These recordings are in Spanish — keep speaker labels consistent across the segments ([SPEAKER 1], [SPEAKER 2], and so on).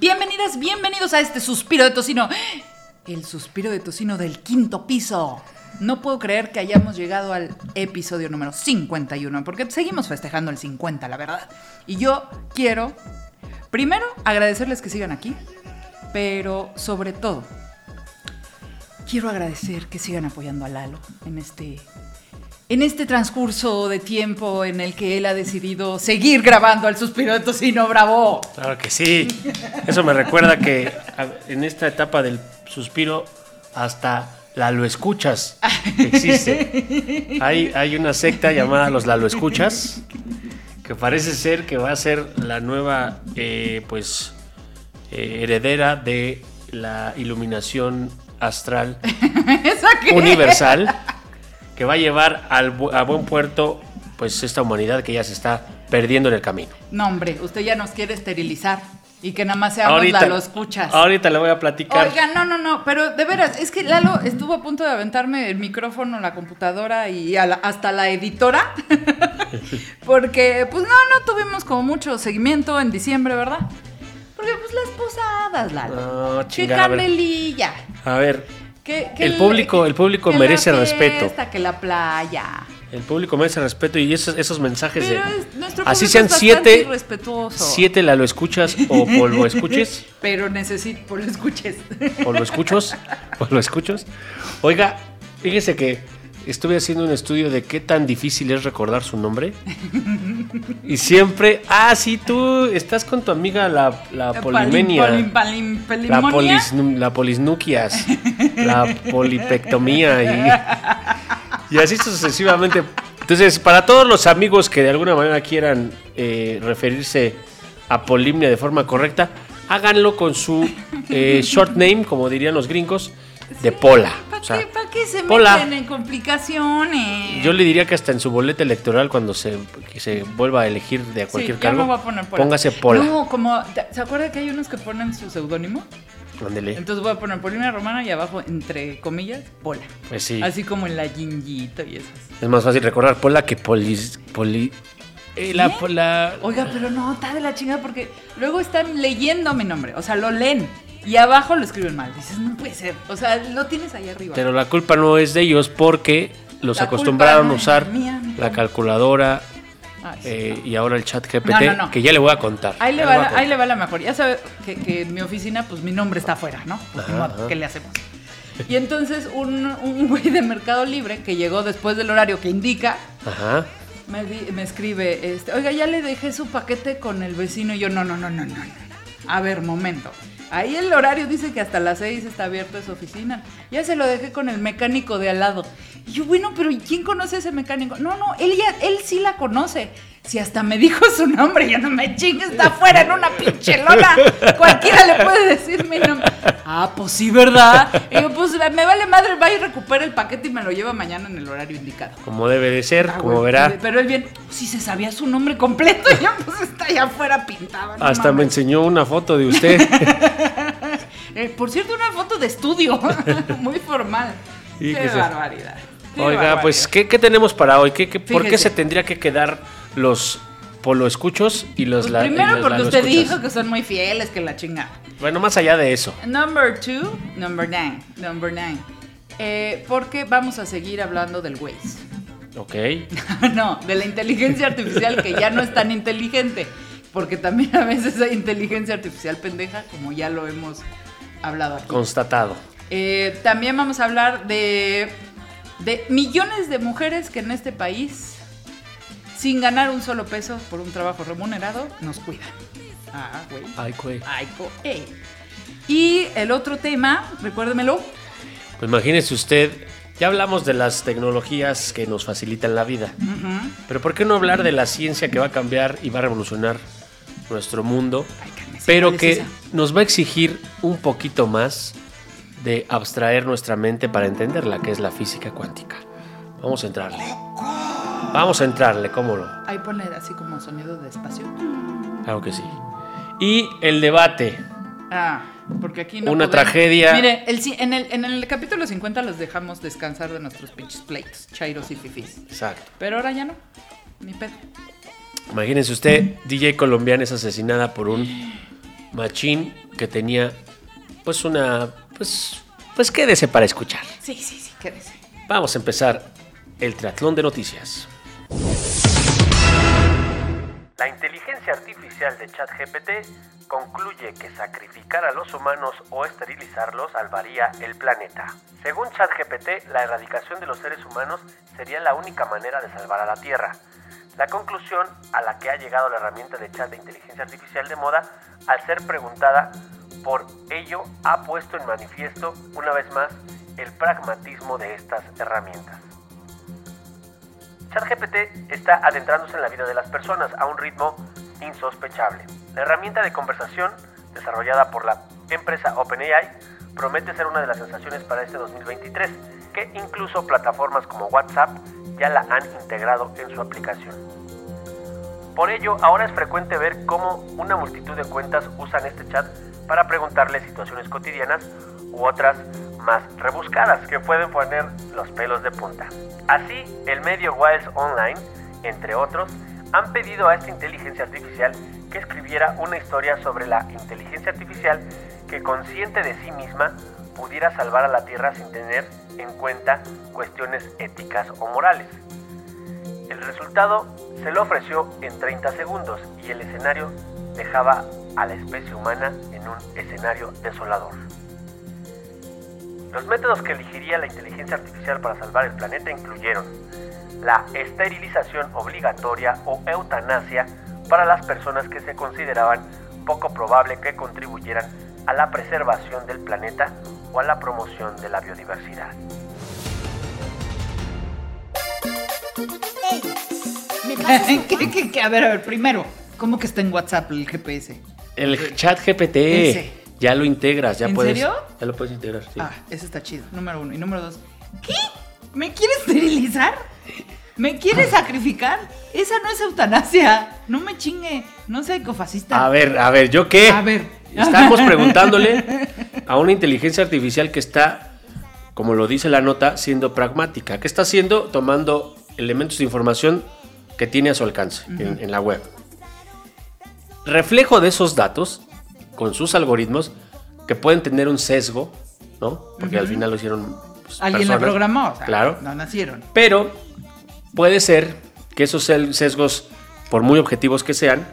[SPEAKER 1] Bienvenidas, bienvenidos a este suspiro de tocino. El suspiro de tocino del quinto piso. No puedo creer que hayamos llegado al episodio número 51, porque seguimos festejando el 50, la verdad. Y yo quiero, primero, agradecerles que sigan aquí, pero sobre todo, quiero agradecer que sigan apoyando a Lalo en este en este transcurso de tiempo en el que él ha decidido seguir grabando al suspiro de tocino, bravo.
[SPEAKER 2] Claro que sí. Eso me recuerda que en esta etapa del suspiro hasta la lo escuchas existe. Hay, hay una secta llamada los Lalo escuchas que parece ser que va a ser la nueva eh, pues eh, heredera de la iluminación astral universal que va a llevar al, a buen puerto pues esta humanidad que ya se está perdiendo en el camino.
[SPEAKER 1] No, hombre, usted ya nos quiere esterilizar y que nada más seamos la lo escuchas.
[SPEAKER 2] ahorita le voy a platicar.
[SPEAKER 1] Oiga, no, no, no, pero de veras, es que Lalo estuvo a punto de aventarme el micrófono, la computadora y la- hasta la editora. Porque, pues no, no tuvimos como mucho seguimiento en diciembre, ¿verdad? Porque, pues las posadas, Lalo.
[SPEAKER 2] No,
[SPEAKER 1] Qué
[SPEAKER 2] chingada, a ver.
[SPEAKER 1] canelilla.
[SPEAKER 2] A ver,
[SPEAKER 1] Que, que
[SPEAKER 2] El público- el público
[SPEAKER 1] que
[SPEAKER 2] merece
[SPEAKER 1] la
[SPEAKER 2] respeto.
[SPEAKER 1] Que la playa.
[SPEAKER 2] el público merece respeto y esos, esos mensajes
[SPEAKER 1] Pero
[SPEAKER 2] de.
[SPEAKER 1] es-
[SPEAKER 2] Así sean siete, siete la lo escuchas o polvo escuches,
[SPEAKER 1] Pero necesito, por lo escuches.
[SPEAKER 2] o lo escuchos, o lo escuchos. Oiga, fíjese que estuve haciendo un estudio de qué tan difícil es recordar su nombre. Y siempre, ah, sí, tú estás con tu amiga la, la polimenia. La, polis, la polisnuquias, la polipectomía y, y así sucesivamente. Entonces, para todos los amigos que de alguna manera quieran eh, referirse a polimnia de forma correcta, háganlo con su eh, short name, como dirían los gringos, de Pola.
[SPEAKER 1] ¿Para
[SPEAKER 2] O sea,
[SPEAKER 1] qué, se
[SPEAKER 2] Pola.
[SPEAKER 1] meten en complicaciones?
[SPEAKER 2] yo le diría que hasta en su boleta electoral, cuando se, que se vuelva a elegir de
[SPEAKER 1] Sí,
[SPEAKER 2] cualquier
[SPEAKER 1] ya
[SPEAKER 2] cargo,
[SPEAKER 1] a poner Pola.
[SPEAKER 2] póngase Pola.
[SPEAKER 1] No, como, ¿se acuerda que hay unos que ponen su seudónimo?
[SPEAKER 2] Ándele.
[SPEAKER 1] Entonces voy a poner Polina Romana y abajo, entre comillas, Pola.
[SPEAKER 2] Pues sí.
[SPEAKER 1] Así como en la Gingito y esas.
[SPEAKER 2] Es más fácil recordar Pola que polis. Poli, eh, la,
[SPEAKER 1] ¿Sí?
[SPEAKER 2] la-
[SPEAKER 1] Oiga, pero no, está de la chingada porque luego están leyendo mi nombre. O sea, lo leen y abajo lo escriben mal. Dices, no puede ser. O sea, lo tienes ahí arriba.
[SPEAKER 2] Pero la culpa no es de ellos porque los
[SPEAKER 1] La
[SPEAKER 2] acostumbraron a
[SPEAKER 1] no es
[SPEAKER 2] usar
[SPEAKER 1] mía, mijo.
[SPEAKER 2] la calculadora
[SPEAKER 1] Ay, sí,
[SPEAKER 2] eh,
[SPEAKER 1] no.
[SPEAKER 2] y ahora el chat GPT,
[SPEAKER 1] No, no,
[SPEAKER 2] que ya le voy a contar.
[SPEAKER 1] Ahí le, va
[SPEAKER 2] a
[SPEAKER 1] la, ahí le va la mejor. Ya sabe que, que en mi oficina, pues mi nombre está afuera, ¿no? Pues,
[SPEAKER 2] Ajá.
[SPEAKER 1] ¿Qué le hacemos? Y entonces un, un güey de Mercado Libre que llegó después del horario que indica,
[SPEAKER 2] Ajá.
[SPEAKER 1] me, di- me escribe, este, oiga, ya le dejé su paquete con el vecino. Y yo, no, no, no, no, no. A ver, momento. Ahí el horario dice que hasta las seis está abierta esa oficina. Ya se lo dejé con el mecánico de al lado. Y yo, bueno, pero ¿y quién conoce a ese mecánico? No, no, él ya, él sí la conoce. Si hasta me dijo su nombre, yo no me chingue, está afuera en una pinche lona. Cualquiera le puede decir mi nombre. Ah, pues sí, ¿verdad? Y yo, pues me vale madre, va y recupera el paquete y me lo lleva mañana en el horario indicado.
[SPEAKER 2] Como debe de ser,
[SPEAKER 1] Ah,
[SPEAKER 2] como
[SPEAKER 1] güey,
[SPEAKER 2] verá.
[SPEAKER 1] Pero él bien, si se sabía su nombre completo, ya pues está allá afuera pintado. no
[SPEAKER 2] Hasta me enseñó una foto de usted.
[SPEAKER 1] Eh, por cierto, una foto de estudio, muy formal. Qué barbaridad. qué
[SPEAKER 2] Oiga,
[SPEAKER 1] barbaridad.
[SPEAKER 2] pues, ¿qué, qué tenemos para hoy? ¿Qué, qué- ¿Por qué se tendría que quedar los polo escuchos y los
[SPEAKER 1] Pues
[SPEAKER 2] la-
[SPEAKER 1] primero
[SPEAKER 2] los
[SPEAKER 1] porque usted dijo que son muy fieles, que la chingada.
[SPEAKER 2] Bueno, más allá de eso.
[SPEAKER 1] Number two, number nine, number nine. Eh, porque vamos a seguir hablando del Waze.
[SPEAKER 2] Ok.
[SPEAKER 1] no, de la inteligencia artificial que ya no es tan inteligente. Porque también a veces hay inteligencia artificial pendeja, como ya lo hemos hablado aquí.
[SPEAKER 2] Constatado.
[SPEAKER 1] Eh, también vamos a hablar de, de millones de mujeres que en este país, sin ganar un solo peso por un trabajo remunerado, nos cuidan. Ah, güey.
[SPEAKER 2] Ay, güey.
[SPEAKER 1] Ay, co- ey. Y el otro tema, recuérdemelo.
[SPEAKER 2] Pues imagínese usted, ya hablamos de las tecnologías que nos facilitan la vida,
[SPEAKER 1] Ujú.
[SPEAKER 2] pero ¿por qué no hablar de la ciencia que va a cambiar y va a revolucionar nuestro mundo,
[SPEAKER 1] Ay, cálmese,
[SPEAKER 2] pero
[SPEAKER 1] ¿cuál es
[SPEAKER 2] que
[SPEAKER 1] esa?
[SPEAKER 2] nos va a exigir un poquito más de abstraer nuestra mente para entenderla, que es la física cuántica? Vamos a entrarle. Vamos a entrarle, ¿cómo no?
[SPEAKER 1] Ahí ponle así como sonido de espacio.
[SPEAKER 2] Claro que sí. Y el debate.
[SPEAKER 1] Ah, porque aquí no
[SPEAKER 2] Una
[SPEAKER 1] podemos-
[SPEAKER 2] tragedia.
[SPEAKER 1] Mire, el en, el, en el capítulo 50 los dejamos descansar de nuestros pinches pleitos, chairos y fifís.
[SPEAKER 2] Exacto.
[SPEAKER 1] Pero ahora ya no. Ni pedo.
[SPEAKER 2] Imagínense usted, DJ colombiana es asesinada por un machín que tenía pues una pues pues quédese para escuchar.
[SPEAKER 1] Sí, sí, sí, quédese.
[SPEAKER 2] Vamos a empezar el triatlón de noticias. La inteligencia artificial de ChatGPT concluye que sacrificar a los humanos o esterilizarlos salvaría el planeta. Según ChatGPT, la erradicación de los seres humanos sería la única manera de salvar a la Tierra. La conclusión a la que ha llegado la herramienta de chat de inteligencia artificial de moda, al ser preguntada por ello, ha puesto en manifiesto una vez más el pragmatismo de estas herramientas. ChatGPT está adentrándose en la vida de las personas a un ritmo insospechable. La herramienta de conversación desarrollada por la empresa OpenAI promete ser una de las sensaciones para este 2023, que incluso plataformas como WhatsApp ya la han integrado en su aplicación. Por ello, ahora es frecuente ver cómo una multitud de cuentas usan este chat para preguntarle situaciones cotidianas u otras más rebuscadas que pueden poner los pelos de punta. Así, el medio Wiles Online, entre otros, han pedido a esta inteligencia artificial que escribiera una historia sobre la inteligencia artificial que consciente de sí misma pudiera salvar a la Tierra sin tener en cuenta cuestiones éticas o morales. El resultado se lo ofreció en 30 segundos y el escenario dejaba a la especie humana en un escenario desolador. Los métodos que elegiría la inteligencia artificial para salvar el planeta incluyeron la esterilización obligatoria o eutanasia para las personas que se consideraban poco probable que contribuyeran a la preservación del planeta o a la promoción de la biodiversidad.
[SPEAKER 1] ¿Qué, qué, qué? A ver, a ver, primero, ¿cómo que está en WhatsApp el GPS?
[SPEAKER 2] El chat GPT
[SPEAKER 1] Ese.
[SPEAKER 2] Ya lo integras, ya
[SPEAKER 1] ¿En
[SPEAKER 2] puedes.
[SPEAKER 1] serio?
[SPEAKER 2] Ya lo puedes integrar. sí.
[SPEAKER 1] Ah, ese está chido. Número uno. Y número dos. ¿Qué? ¿Me quieres esterilizar? ¿Me quieres sacrificar? Esa no es eutanasia. No me chingue. No sea ecofascista.
[SPEAKER 2] A ver, a ver, ¿yo qué?
[SPEAKER 1] A ver.
[SPEAKER 2] Estamos preguntándole a una inteligencia artificial que está, como lo dice la nota, siendo pragmática. ¿Qué está haciendo? Tomando elementos de información que tiene a su alcance en, en la web. Reflejo de esos datos, con sus algoritmos, que pueden tener un sesgo, ¿no? Porque al final lo hicieron pues,
[SPEAKER 1] Alguien
[SPEAKER 2] personas.
[SPEAKER 1] programó. o sea,
[SPEAKER 2] Claro.
[SPEAKER 1] No nacieron.
[SPEAKER 2] Pero puede ser que esos sesgos, por muy objetivos que sean,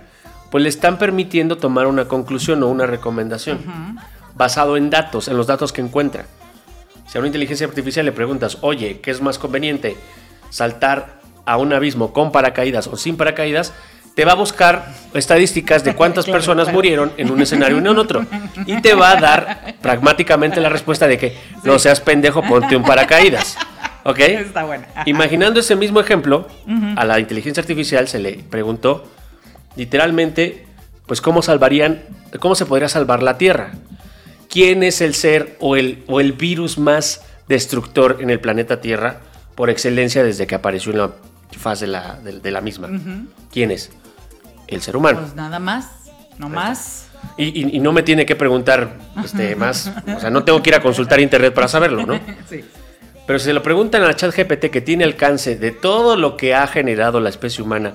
[SPEAKER 2] pues le están permitiendo tomar una conclusión o una recomendación basado en datos, en los datos que encuentra. Si a una inteligencia artificial le preguntas, oye, ¿qué es más conveniente? ¿Saltar a un abismo con paracaídas o sin paracaídas? Te va a buscar estadísticas de cuántas
[SPEAKER 1] Claro,
[SPEAKER 2] personas
[SPEAKER 1] claro.
[SPEAKER 2] murieron en un escenario y en otro. Y te va a dar pragmáticamente la respuesta de que no seas pendejo, ponte un paracaídas. ¿Ok?
[SPEAKER 1] Está buena.
[SPEAKER 2] Imaginando ese mismo ejemplo, a la inteligencia artificial se le preguntó literalmente, pues cómo salvarían, cómo se podría salvar la Tierra. ¿Quién es el ser o el, o el virus más destructor en el planeta Tierra por excelencia desde que apareció en la faz de la, de, de la misma? ¿Quién es? El ser humano.
[SPEAKER 1] Pues nada más. No más.
[SPEAKER 2] Y, y- y no me tiene que preguntar este, más, o sea, no tengo que ir a consultar internet para saberlo, ¿no?
[SPEAKER 1] Sí.
[SPEAKER 2] Pero si se lo preguntan a ChatGPT que tiene alcance de todo lo que ha generado la especie humana.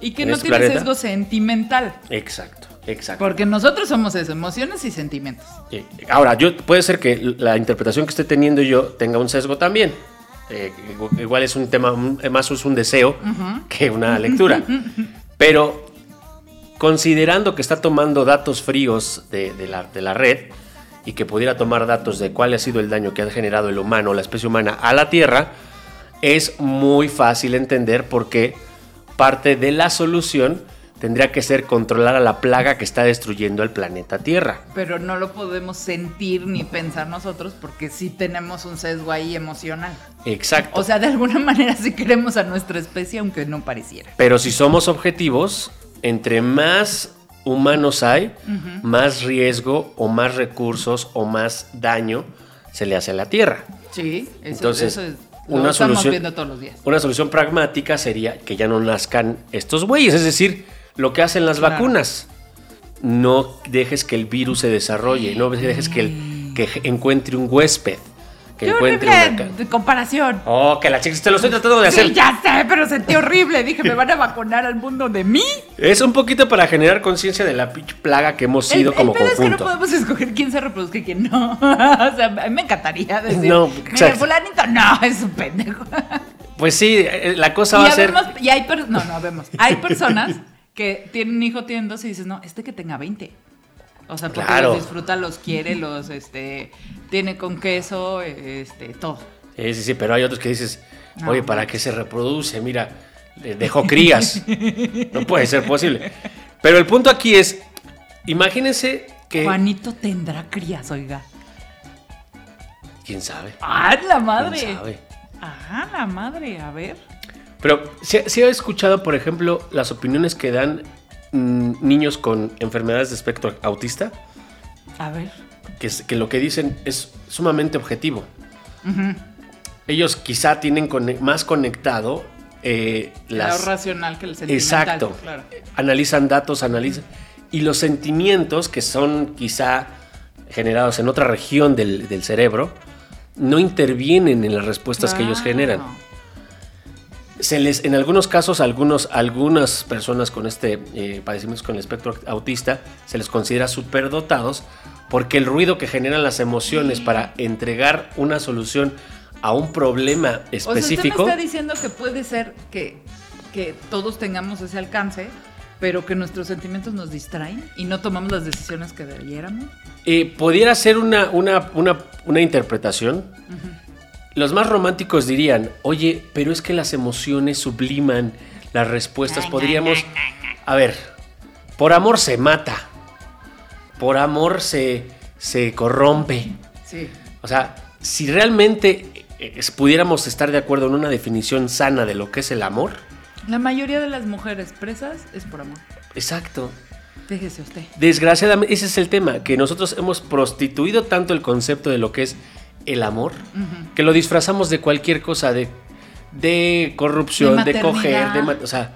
[SPEAKER 1] Y que no
[SPEAKER 2] este
[SPEAKER 1] tiene
[SPEAKER 2] planeta.
[SPEAKER 1] sesgo sentimental.
[SPEAKER 2] Exacto, exacto.
[SPEAKER 1] Porque nosotros somos eso, emociones y sentimientos.
[SPEAKER 2] Sí. Ahora, yo, puede ser que la interpretación que esté teniendo yo tenga un sesgo también. Eh, igu- igual es un tema, más es un deseo que una lectura. Pero considerando que está tomando datos fríos de, de la, de la red y que pudiera tomar datos de cuál ha sido el daño que ha generado el humano, la especie humana a la Tierra, es muy fácil entender por qué parte de la solución tendría que ser controlar a la plaga que está destruyendo el planeta Tierra.
[SPEAKER 1] Pero no lo podemos sentir ni pensar nosotros porque sí tenemos un sesgo ahí emocional.
[SPEAKER 2] Exacto.
[SPEAKER 1] O sea, de alguna manera sí queremos a nuestra especie, aunque no pareciera.
[SPEAKER 2] Pero si somos objetivos, entre más humanos hay, más riesgo o más recursos o más daño se le hace a la Tierra.
[SPEAKER 1] Sí, eso,
[SPEAKER 2] Entonces,
[SPEAKER 1] eso es,
[SPEAKER 2] una
[SPEAKER 1] estamos
[SPEAKER 2] solución-
[SPEAKER 1] viendo todos los días.
[SPEAKER 2] Una solución pragmática sería que ya no nazcan estos güeyes, es decir, lo que hacen las
[SPEAKER 1] Claro.
[SPEAKER 2] vacunas. No dejes que el virus se desarrolle, no dejes que, el- que encuentre un huésped, que
[SPEAKER 1] Qué
[SPEAKER 2] encuentre
[SPEAKER 1] horrible
[SPEAKER 2] una
[SPEAKER 1] de comparación.
[SPEAKER 2] Oh, que la chica, te lo estoy tratando de hacer.
[SPEAKER 1] Sí, ya sé, pero sentí horrible. Dije, ¿me van a vacunar al mundo de mí?
[SPEAKER 2] Es un poquito para generar conciencia de la pinche plaga que hemos sido
[SPEAKER 1] el,
[SPEAKER 2] como
[SPEAKER 1] el pedo es que no
[SPEAKER 2] conjunto.
[SPEAKER 1] podemos escoger quién se reproduzca y quién no. o sea, a mí me encantaría decir,
[SPEAKER 2] No, exacto.
[SPEAKER 1] fulanito, no, es un pendejo.
[SPEAKER 2] Pues sí, eh, la cosa
[SPEAKER 1] y,
[SPEAKER 2] va a ser.
[SPEAKER 1] habemos- y hay, per- no, no, vemos. Hay personas que tienen un hijo, tienen dos y dices, no, este que tenga 20. O sea, porque
[SPEAKER 2] Claro.
[SPEAKER 1] los disfruta, los quiere, los, este, tiene con queso, este, todo.
[SPEAKER 2] Sí, sí, sí, pero hay otros que dices, oye. ¿para qué se reproduce? Mira, dejó crías. no puede ser posible. Pero el punto aquí es, imagínense que...
[SPEAKER 1] Juanito tendrá crías, oiga.
[SPEAKER 2] ¿Quién sabe?
[SPEAKER 1] ¡Ah, la madre!
[SPEAKER 2] ¿Quién sabe?
[SPEAKER 1] ¡Ah, la madre! A ver.
[SPEAKER 2] Pero si si he escuchado, por ejemplo, las opiniones que dan mm, niños con enfermedades de espectro autista,
[SPEAKER 1] A ver.
[SPEAKER 2] que, lo que dicen es sumamente objetivo. Ellos quizá tienen más conectado eh, las...
[SPEAKER 1] racional que el sentimental.
[SPEAKER 2] Exacto.
[SPEAKER 1] Claro.
[SPEAKER 2] Analizan datos, analizan... Y los sentimientos que son quizá generados en otra región del, del cerebro, no intervienen en las respuestas que ellos generan. Se les, en algunos casos, algunos, algunas personas con este eh, padecimiento con el espectro autista se les considera superdotados porque el ruido que generan las emociones para entregar una solución a un problema
[SPEAKER 1] O sea,
[SPEAKER 2] específico.
[SPEAKER 1] usted me está diciendo que puede ser que, que todos tengamos ese alcance, pero que nuestros sentimientos nos distraen y no tomamos las decisiones que debiéramos.
[SPEAKER 2] Eh, pudiera ser una, una, una, una interpretación. Los más románticos dirían, oye, pero es que las emociones subliman las respuestas. Podríamos... A ver, por amor se mata. Por amor se, se corrompe.
[SPEAKER 1] Sí.
[SPEAKER 2] O sea, si realmente eh, pudiéramos estar de acuerdo en una definición sana de lo que es el amor,
[SPEAKER 1] La mayoría de las mujeres presas es por amor.
[SPEAKER 2] exacto.
[SPEAKER 1] Déjese usted.
[SPEAKER 2] Desgraciadamente, ese es el tema, que nosotros hemos prostituido tanto el concepto de lo que es el amor, que lo disfrazamos de cualquier cosa, de, de corrupción,
[SPEAKER 1] De
[SPEAKER 2] de, coger, de,
[SPEAKER 1] maternidad,
[SPEAKER 2] ma- o sea,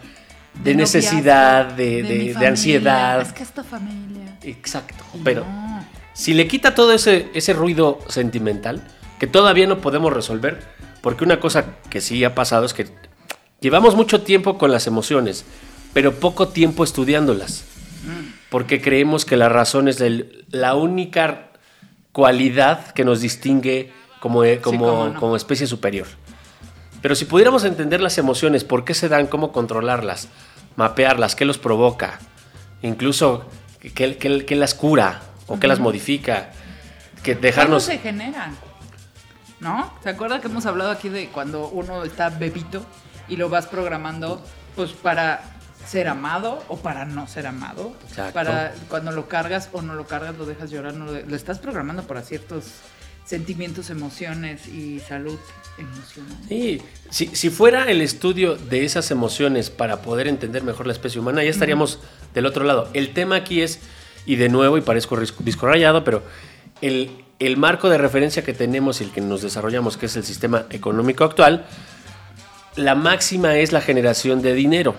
[SPEAKER 2] de,
[SPEAKER 1] De
[SPEAKER 2] necesidad, de, de- ansiedad.
[SPEAKER 1] Es que es tu familia.
[SPEAKER 2] Exacto.
[SPEAKER 1] Y
[SPEAKER 2] Pero
[SPEAKER 1] no.
[SPEAKER 2] si le quita todo ese, ese ruido sentimental, que todavía no podemos resolver, porque una cosa que sí ha pasado es que llevamos mucho tiempo con las emociones, pero poco tiempo estudiándolas, porque creemos que la razón es el- la única cualidad que nos distingue como, eh, como,
[SPEAKER 1] cómo no.
[SPEAKER 2] como especie superior. Pero si pudiéramos entender las emociones, por qué se dan, cómo controlarlas, mapearlas, qué los provoca, incluso qué, qué- qué las cura o qué las modifica, que dejarnos...
[SPEAKER 1] ¿Cómo se generan? ¿No? ¿Se acuerda que hemos hablado aquí de cuando uno está bebito y lo vas programando pues para ser amado o para no ser amado?
[SPEAKER 2] Exacto.
[SPEAKER 1] Para cuando lo cargas o no lo cargas, lo dejas llorar, no lo, de- lo estás programando para ciertos sentimientos, emociones y salud emocional.
[SPEAKER 2] Sí, si, si fuera el estudio de esas emociones para poder entender mejor la especie humana, ya estaríamos del otro lado. El tema aquí es, y de nuevo, y parezco disco rayado, pero el, el marco de referencia que tenemos y el que nos desarrollamos, que es el sistema económico actual, la máxima es la generación de dinero.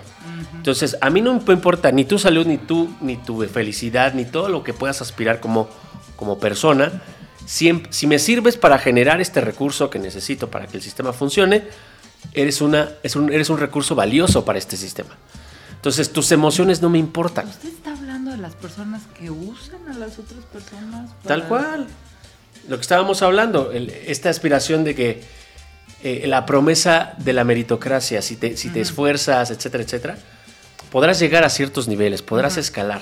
[SPEAKER 2] Entonces, a mí no me importa ni tu salud, ni tú, ni tu felicidad, ni todo lo que puedas aspirar como, como persona. Si, si me sirves para generar este recurso que necesito para que el sistema funcione, eres, una, es un, eres un recurso valioso para este sistema. Entonces, tus emociones no me importan.
[SPEAKER 1] ¿Usted está hablando de las personas que usan a las otras personas?
[SPEAKER 2] Tal
[SPEAKER 1] para-
[SPEAKER 2] cual. Lo que estábamos hablando, el- esta aspiración de que eh, la promesa de la meritocracia, si te, si te esfuerzas, etcétera, etcétera, podrás llegar a ciertos niveles, podrás escalar.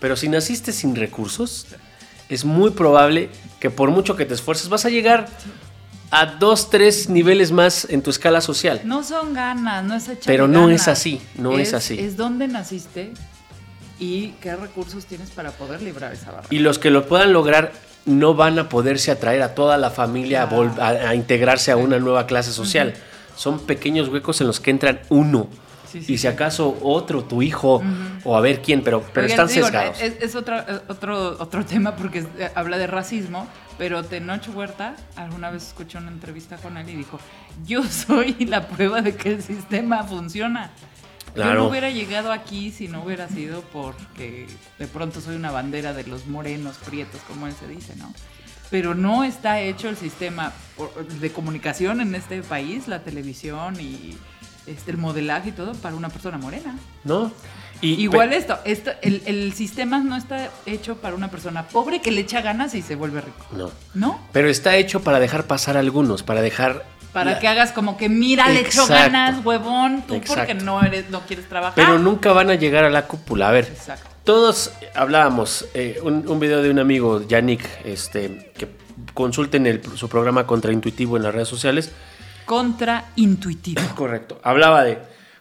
[SPEAKER 2] Pero si naciste sin recursos, es muy probable que por mucho que te esfuerces, vas a llegar a dos, tres niveles más en tu escala social.
[SPEAKER 1] No son ganas, no es echar
[SPEAKER 2] Pero no es así, no es así.
[SPEAKER 1] Es dónde naciste y qué recursos tienes para poder librar esa barrera.
[SPEAKER 2] Y los que lo puedan lograr no van a poderse atraer a toda la familia a, vol- a- a integrarse a una nueva clase social. Son pequeños huecos en los que entran uno.
[SPEAKER 1] Sí, sí,
[SPEAKER 2] y si acaso otro, tu hijo, o a ver quién, pero, pero
[SPEAKER 1] Oigan,
[SPEAKER 2] están
[SPEAKER 1] digo,
[SPEAKER 2] sesgados.
[SPEAKER 1] Es, es otro, eh, otro, otro tema porque eh, habla de racismo, pero Tenoch Huerta, alguna vez escuché una entrevista con él y dijo, yo soy la prueba de que el sistema funciona. Yo no hubiera llegado aquí si no hubiera sido porque de pronto soy una bandera de los morenos, prietos, como él se dice, ¿no? pero no está hecho el sistema de comunicación en este país, la televisión y este, el modelaje y todo para una persona morena.
[SPEAKER 2] ¿No? Y,
[SPEAKER 1] Igual esto, esto el, el sistema no está hecho para una persona pobre que le echa ganas y se vuelve rico.
[SPEAKER 2] No.
[SPEAKER 1] ¿No?
[SPEAKER 2] Pero está hecho para dejar pasar a algunos, para dejar.
[SPEAKER 1] Para
[SPEAKER 2] la-
[SPEAKER 1] que hagas como que mira, le echo ganas, huevón, tú porque no eres, no quieres trabajar.
[SPEAKER 2] Pero nunca van a llegar a la cúpula. A ver,
[SPEAKER 1] Exacto.
[SPEAKER 2] todos hablábamos, eh, un, un video de un amigo, Yannick, este, que consulten el- su programa Contraintuitivo en las redes sociales.
[SPEAKER 1] Contraintuitivo.
[SPEAKER 2] Correcto. Hablaba de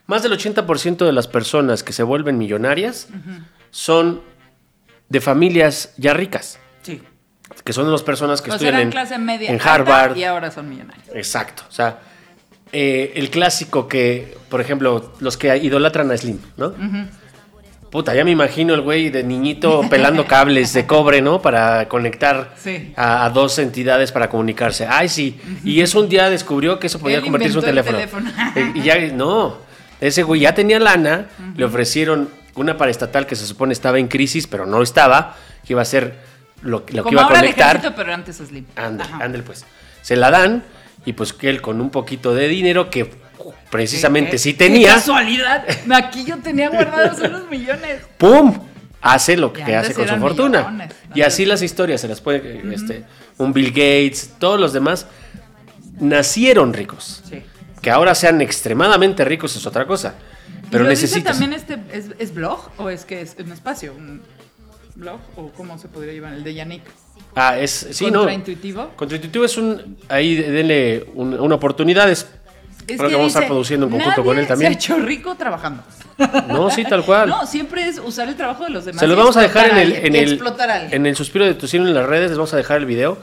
[SPEAKER 2] más del 80% de las personas que se vuelven millonarias son de familias ya ricas,
[SPEAKER 1] Sí.
[SPEAKER 2] Que son las personas que estudian en,
[SPEAKER 1] clase media
[SPEAKER 2] en Harvard.
[SPEAKER 1] y ahora son millonarios.
[SPEAKER 2] Exacto. O sea, eh, el clásico que, por ejemplo, los que idolatran a Slim, ¿no? Puta, ya me imagino el güey de niñito pelando cables de cobre, ¿no? Para conectar
[SPEAKER 1] Sí.
[SPEAKER 2] a, a dos entidades para comunicarse. Ay, sí. Y eso un día descubrió que eso podía
[SPEAKER 1] Él
[SPEAKER 2] convertirse en un teléfono. Eh, y ya, no. Ese güey ya tenía lana, le ofrecieron una paraestatal que se supone estaba en crisis, pero no estaba, que iba a ser lo, lo que iba a
[SPEAKER 1] ahora el
[SPEAKER 2] conectar.
[SPEAKER 1] ejército, pero antes Slim.
[SPEAKER 2] Ándale, ándale, pues. Se la dan y pues que él con un poquito de dinero que precisamente
[SPEAKER 1] Qué-
[SPEAKER 2] sí
[SPEAKER 1] qué
[SPEAKER 2] tenía,
[SPEAKER 1] casualidad. Aquí yo tenía guardados unos millones.
[SPEAKER 2] ¡pum! Hace lo que hace con su fortuna.
[SPEAKER 1] millones,
[SPEAKER 2] y así las historias se las puede, este, un Bill Gates, todos los demás nacieron ricos.
[SPEAKER 1] Sí.
[SPEAKER 2] Que ahora sean extremadamente ricos es otra cosa. Pero
[SPEAKER 1] ¿Y lo dice
[SPEAKER 2] necesitas.
[SPEAKER 1] también este es, es blog o es que es un espacio? ¿Un blog o cómo se podría llamar? El de Yannick.
[SPEAKER 2] Ah, es. Sí, no.
[SPEAKER 1] Contraintuitivo.
[SPEAKER 2] Contraintuitivo es un. Ahí denle un- una oportunidad. Es,
[SPEAKER 1] Es
[SPEAKER 2] creo que vamos a estar produciendo en conjunto
[SPEAKER 1] "Nadie
[SPEAKER 2] con él también.
[SPEAKER 1] Se ha hecho rico trabajando.
[SPEAKER 2] No, sí, tal cual.
[SPEAKER 1] No, siempre es usar el trabajo de los demás.
[SPEAKER 2] Se los vamos a dejar en el, en el, en el suspiro de tu cielo en las redes, les vamos a dejar el video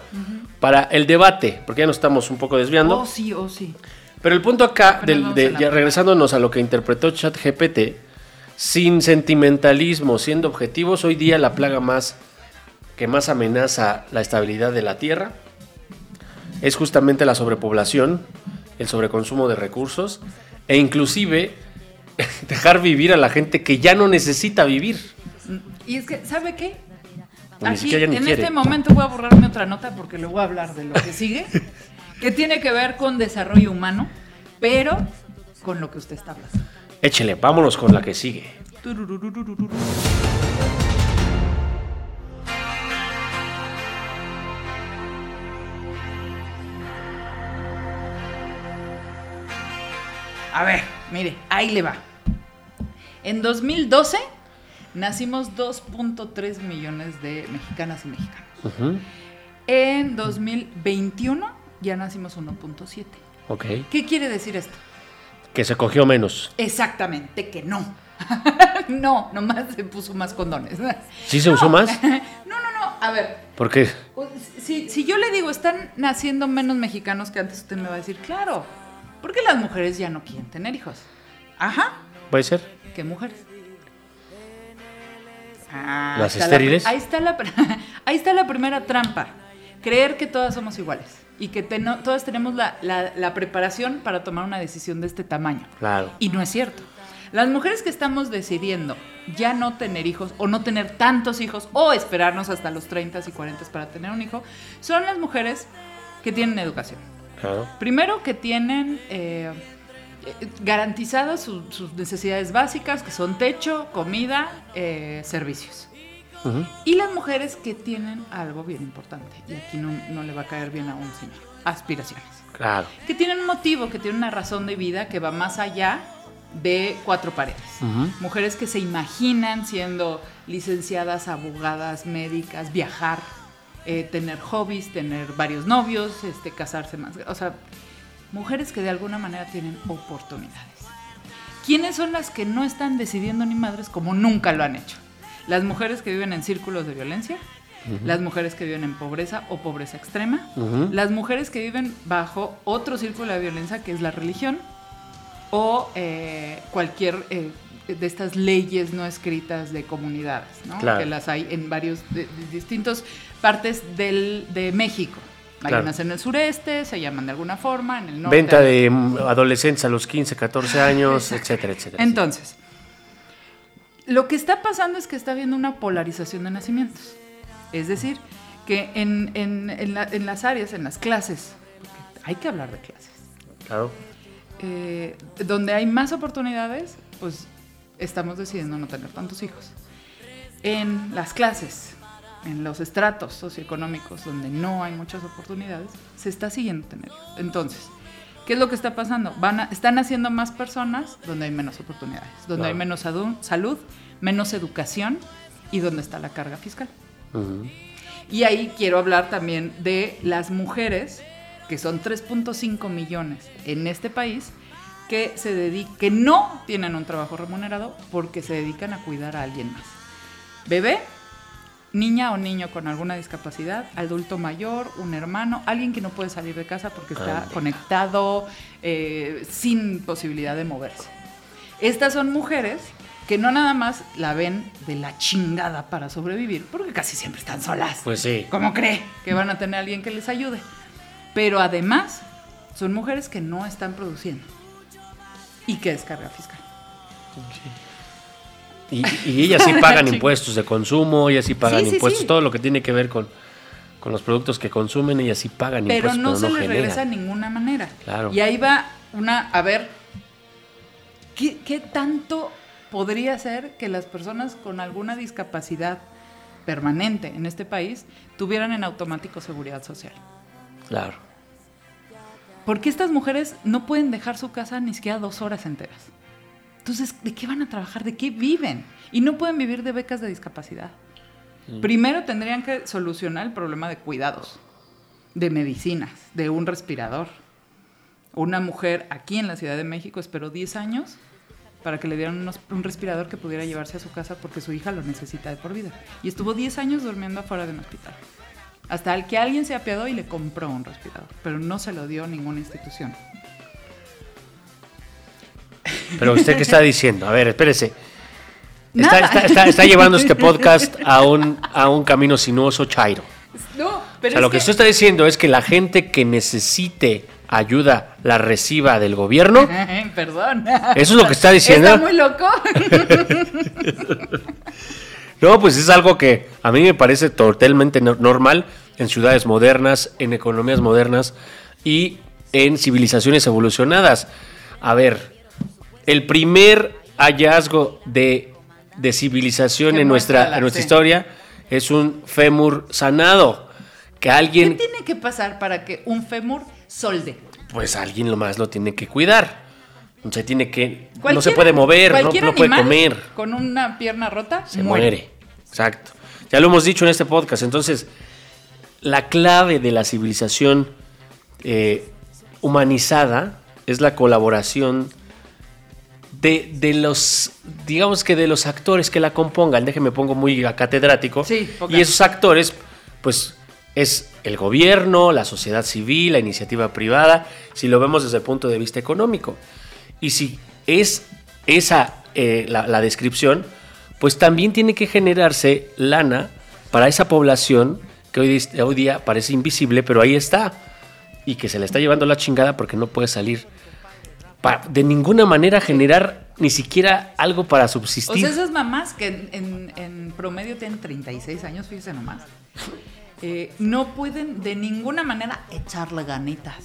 [SPEAKER 2] para el debate, porque ya nos estamos un poco desviando.
[SPEAKER 1] Oh, sí, oh, sí.
[SPEAKER 2] Pero el punto acá, del- de, ya regresándonos a lo que interpretó ChatGPT, sin sentimentalismo, siendo objetivos, hoy día la plaga más que más amenaza la estabilidad de la Tierra es justamente la sobrepoblación, el sobreconsumo de recursos e inclusive dejar vivir a la gente que ya no necesita vivir.
[SPEAKER 1] Y es que, ¿sabe qué? Aquí, en
[SPEAKER 2] quiere.
[SPEAKER 1] este momento voy a borrar mi otra nota porque le voy a hablar de lo que sigue, que tiene que ver con desarrollo humano, pero con lo que usted está hablando.
[SPEAKER 2] Échele, vámonos con la que sigue.
[SPEAKER 1] A ver, mire, ahí le va. En 2012 nacimos 2.3 millones de mexicanas y mexicanos. En 2021 ya nacimos 1.7.
[SPEAKER 2] Ok.
[SPEAKER 1] ¿Qué quiere decir esto?
[SPEAKER 2] Que se cogió menos.
[SPEAKER 1] Exactamente que no. no, nomás se puso más condones.
[SPEAKER 2] ¿Sí se usó más?
[SPEAKER 1] No, no, no. A ver,
[SPEAKER 2] ¿Por qué?
[SPEAKER 1] si, si yo le digo, están naciendo menos mexicanos que antes, usted me va a decir, claro, porque las mujeres ya no quieren tener hijos. Ajá,
[SPEAKER 2] ¿Puede ser?
[SPEAKER 1] ¿qué mujeres? Ah,
[SPEAKER 2] ¿Las
[SPEAKER 1] la
[SPEAKER 2] estériles?
[SPEAKER 1] ahí, está la, ahí está la primera trampa. Creer que todas somos iguales y que teno- todas tenemos la, la- la preparación para tomar una decisión de este tamaño.
[SPEAKER 2] Claro.
[SPEAKER 1] Y no es cierto. Las mujeres que estamos decidiendo ya no tener hijos o no tener tantos hijos o esperarnos hasta los 30 y 40 para tener un hijo, son las mujeres que tienen educación.
[SPEAKER 2] Claro.
[SPEAKER 1] Primero que tienen eh, eh, garantizadas su- sus necesidades básicas, que son techo, comida, eh, servicios. Y las mujeres que tienen algo bien importante, y aquí no, no le va a caer bien a un señor, aspiraciones.
[SPEAKER 2] Claro.
[SPEAKER 1] Que tienen un motivo, que tienen una razón de vida que va más allá de cuatro paredes. Mujeres que se imaginan siendo licenciadas, abogadas, médicas, viajar, eh, tener hobbies, tener varios novios, este, casarse más. O sea, mujeres que de alguna manera tienen oportunidades. ¿Quiénes son las que no están decidiendo ni madres como nunca lo han hecho? Las mujeres que viven en círculos de violencia, las mujeres que viven en pobreza o pobreza extrema, las mujeres que viven bajo otro círculo de violencia que es la religión o eh, cualquier eh, de estas leyes no escritas de comunidades, ¿no?
[SPEAKER 2] Claro.
[SPEAKER 1] que las hay en varios de, de distintos partes del, de México. Hay
[SPEAKER 2] Claro.
[SPEAKER 1] unas en el sureste, se llaman de alguna forma, en el norte.
[SPEAKER 2] Venta de mm, adolescentes a los 15, 14 años, etcétera, etcétera.
[SPEAKER 1] Entonces, lo que está pasando es que está habiendo una polarización de nacimientos. Es decir, que en, en- en la- en las áreas, en las clases, hay que hablar de clases,
[SPEAKER 2] Claro.
[SPEAKER 1] eh, donde hay más oportunidades, pues estamos decidiendo no tener tantos hijos. En las clases, en los estratos socioeconómicos donde no hay muchas oportunidades, se está siguiendo tener hijos. Entonces, ¿qué es lo que está pasando? Van a- están haciendo más personas donde hay menos oportunidades, donde hay menos salud, menos educación y donde está la carga fiscal. Y ahí quiero hablar también de las mujeres, que son 3.5 millones en este país, que, se que no tienen un trabajo remunerado porque se dedican a cuidar a alguien más. Bebé, niña o niño con alguna discapacidad, adulto mayor, un hermano, alguien que no puede salir de casa porque está conectado, eh, sin posibilidad de moverse. Estas son mujeres que no nada más la ven de la chingada para sobrevivir, porque casi siempre están solas.
[SPEAKER 2] Pues sí.
[SPEAKER 1] ¿Cómo cree que van a tener a alguien que les ayude? Pero además, son mujeres que no están produciendo y que es carga fiscal.
[SPEAKER 2] Y, y ellas sí pagan impuestos de consumo, ellas sí pagan
[SPEAKER 1] Sí,
[SPEAKER 2] impuestos,
[SPEAKER 1] sí.
[SPEAKER 2] todo lo que tiene que ver con, con los productos que consumen, ellas sí pagan
[SPEAKER 1] Pero
[SPEAKER 2] impuestos,
[SPEAKER 1] no
[SPEAKER 2] pero
[SPEAKER 1] se
[SPEAKER 2] no
[SPEAKER 1] les
[SPEAKER 2] generan.
[SPEAKER 1] regresa de ninguna manera.
[SPEAKER 2] Claro.
[SPEAKER 1] Y ahí va una, a ver, ¿qué, qué tanto podría ser que las personas con alguna discapacidad permanente en este país tuvieran en automático seguridad social?
[SPEAKER 2] Claro.
[SPEAKER 1] Porque estas mujeres no pueden dejar su casa ni siquiera dos horas enteras. Entonces, ¿de qué van a trabajar? ¿De qué viven? Y no pueden vivir de becas de discapacidad. Primero tendrían que solucionar el problema de cuidados, de medicinas, de un respirador. Una mujer aquí en la Ciudad de México esperó 10 años para que le dieran unos- un respirador que pudiera llevarse a su casa porque su hija lo necesita de por vida. Y estuvo 10 años durmiendo afuera de un hospital. Hasta el que alguien se apiadó y le compró un respirador, pero no se lo dio ninguna institución.
[SPEAKER 2] Pero usted qué está diciendo? A ver, espérese. Está, está- está- está llevando este podcast a un, a un camino sinuoso chairo.
[SPEAKER 1] No,
[SPEAKER 2] O
[SPEAKER 1] pero
[SPEAKER 2] sea,
[SPEAKER 1] es
[SPEAKER 2] lo que usted está diciendo es que la gente que necesite ayuda la reciba del gobierno.
[SPEAKER 1] Perdón.
[SPEAKER 2] Eso es lo que está diciendo.
[SPEAKER 1] Está muy loco.
[SPEAKER 2] No, pues es algo que a mí me parece totalmente no- normal en ciudades modernas, en economías modernas y en civilizaciones evolucionadas. A ver, el primer hallazgo de, de civilización en nuestra, en nuestra historia es un fémur sanado. Que
[SPEAKER 1] ¿Qué
[SPEAKER 2] alguien,
[SPEAKER 1] tiene que pasar para que un fémur solde?
[SPEAKER 2] pues alguien lo más lo tiene que cuidar. No se tiene que, no se puede mover, no, puede comer.
[SPEAKER 1] Con una pierna rota,
[SPEAKER 2] se muere. Exacto. Ya lo hemos dicho en este podcast. Entonces, la clave de la civilización eh, humanizada es la colaboración de, de los, digamos que de los actores que la compongan. Déjeme pongo muy catedrático.
[SPEAKER 1] Sí,
[SPEAKER 2] y esos actores, pues, es el gobierno, la sociedad civil, la iniciativa privada, si lo vemos desde el punto de vista económico. Y si es esa eh, la, la descripción, pues también tiene que generarse lana para esa población que hoy, hoy día parece invisible, pero ahí está. Y que se le está llevando la chingada porque no puede salir. Para de ninguna manera generar ni siquiera algo para
[SPEAKER 1] O
[SPEAKER 2] subsistir.
[SPEAKER 1] sea, esas mamás que en, en- en promedio tienen 36 años, fíjese nomás, eh, no pueden de ninguna manera echarle ganitas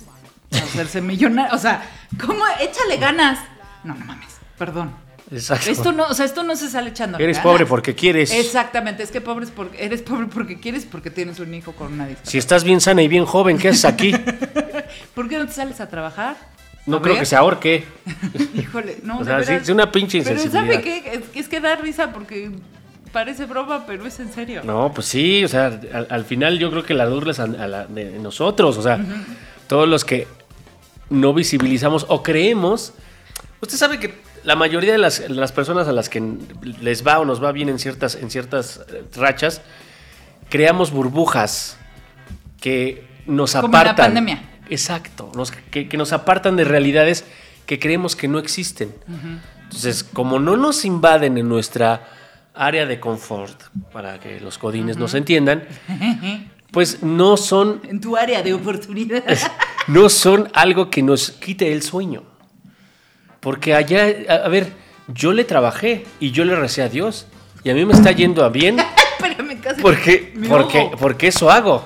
[SPEAKER 1] a hacerse millonario. O sea, ¿cómo? Échale ganas. No, no mames, perdón.
[SPEAKER 2] Exacto.
[SPEAKER 1] Esto no, o sea, esto no se sale echando
[SPEAKER 2] Eres
[SPEAKER 1] ganas.
[SPEAKER 2] pobre porque quieres.
[SPEAKER 1] Exactamente, es que pobre es porque, eres pobre porque quieres porque tienes un hijo con una discapacidad.
[SPEAKER 2] Si estás bien sana y bien joven, ¿qué haces aquí?
[SPEAKER 1] ¿Por qué no te sales a trabajar?
[SPEAKER 2] No creo
[SPEAKER 1] ver.
[SPEAKER 2] que se ahorque.
[SPEAKER 1] Híjole, no,
[SPEAKER 2] O
[SPEAKER 1] de
[SPEAKER 2] sea, sí,
[SPEAKER 1] veras.
[SPEAKER 2] es una pinche
[SPEAKER 1] Pero
[SPEAKER 2] insensibilidad.
[SPEAKER 1] ¿sabe qué? Es, es que da risa porque parece broma, pero es en serio.
[SPEAKER 2] No, pues sí, o sea, al, al final yo creo que la es a, a la de nosotros, o sea, todos los que no visibilizamos o creemos. Usted sabe que la mayoría de las, las personas a las que les va o nos va bien en ciertas, en ciertas eh, rachas, creamos burbujas que nos
[SPEAKER 1] Como en la
[SPEAKER 2] apartan.
[SPEAKER 1] pandemia.
[SPEAKER 2] Exacto, nos- que, que nos apartan de realidades que creemos que no existen. Entonces, como no nos invaden en nuestra área de confort, para que los codines nos entiendan, pues no son,
[SPEAKER 1] En tu área de oportunidad.
[SPEAKER 2] no son algo que nos quite el sueño. Porque allá, a, a ver, yo le trabajé y yo le recé a Dios. Y a mí me está yendo a bien.
[SPEAKER 1] Espérame,
[SPEAKER 2] Porque, porque, porque eso hago.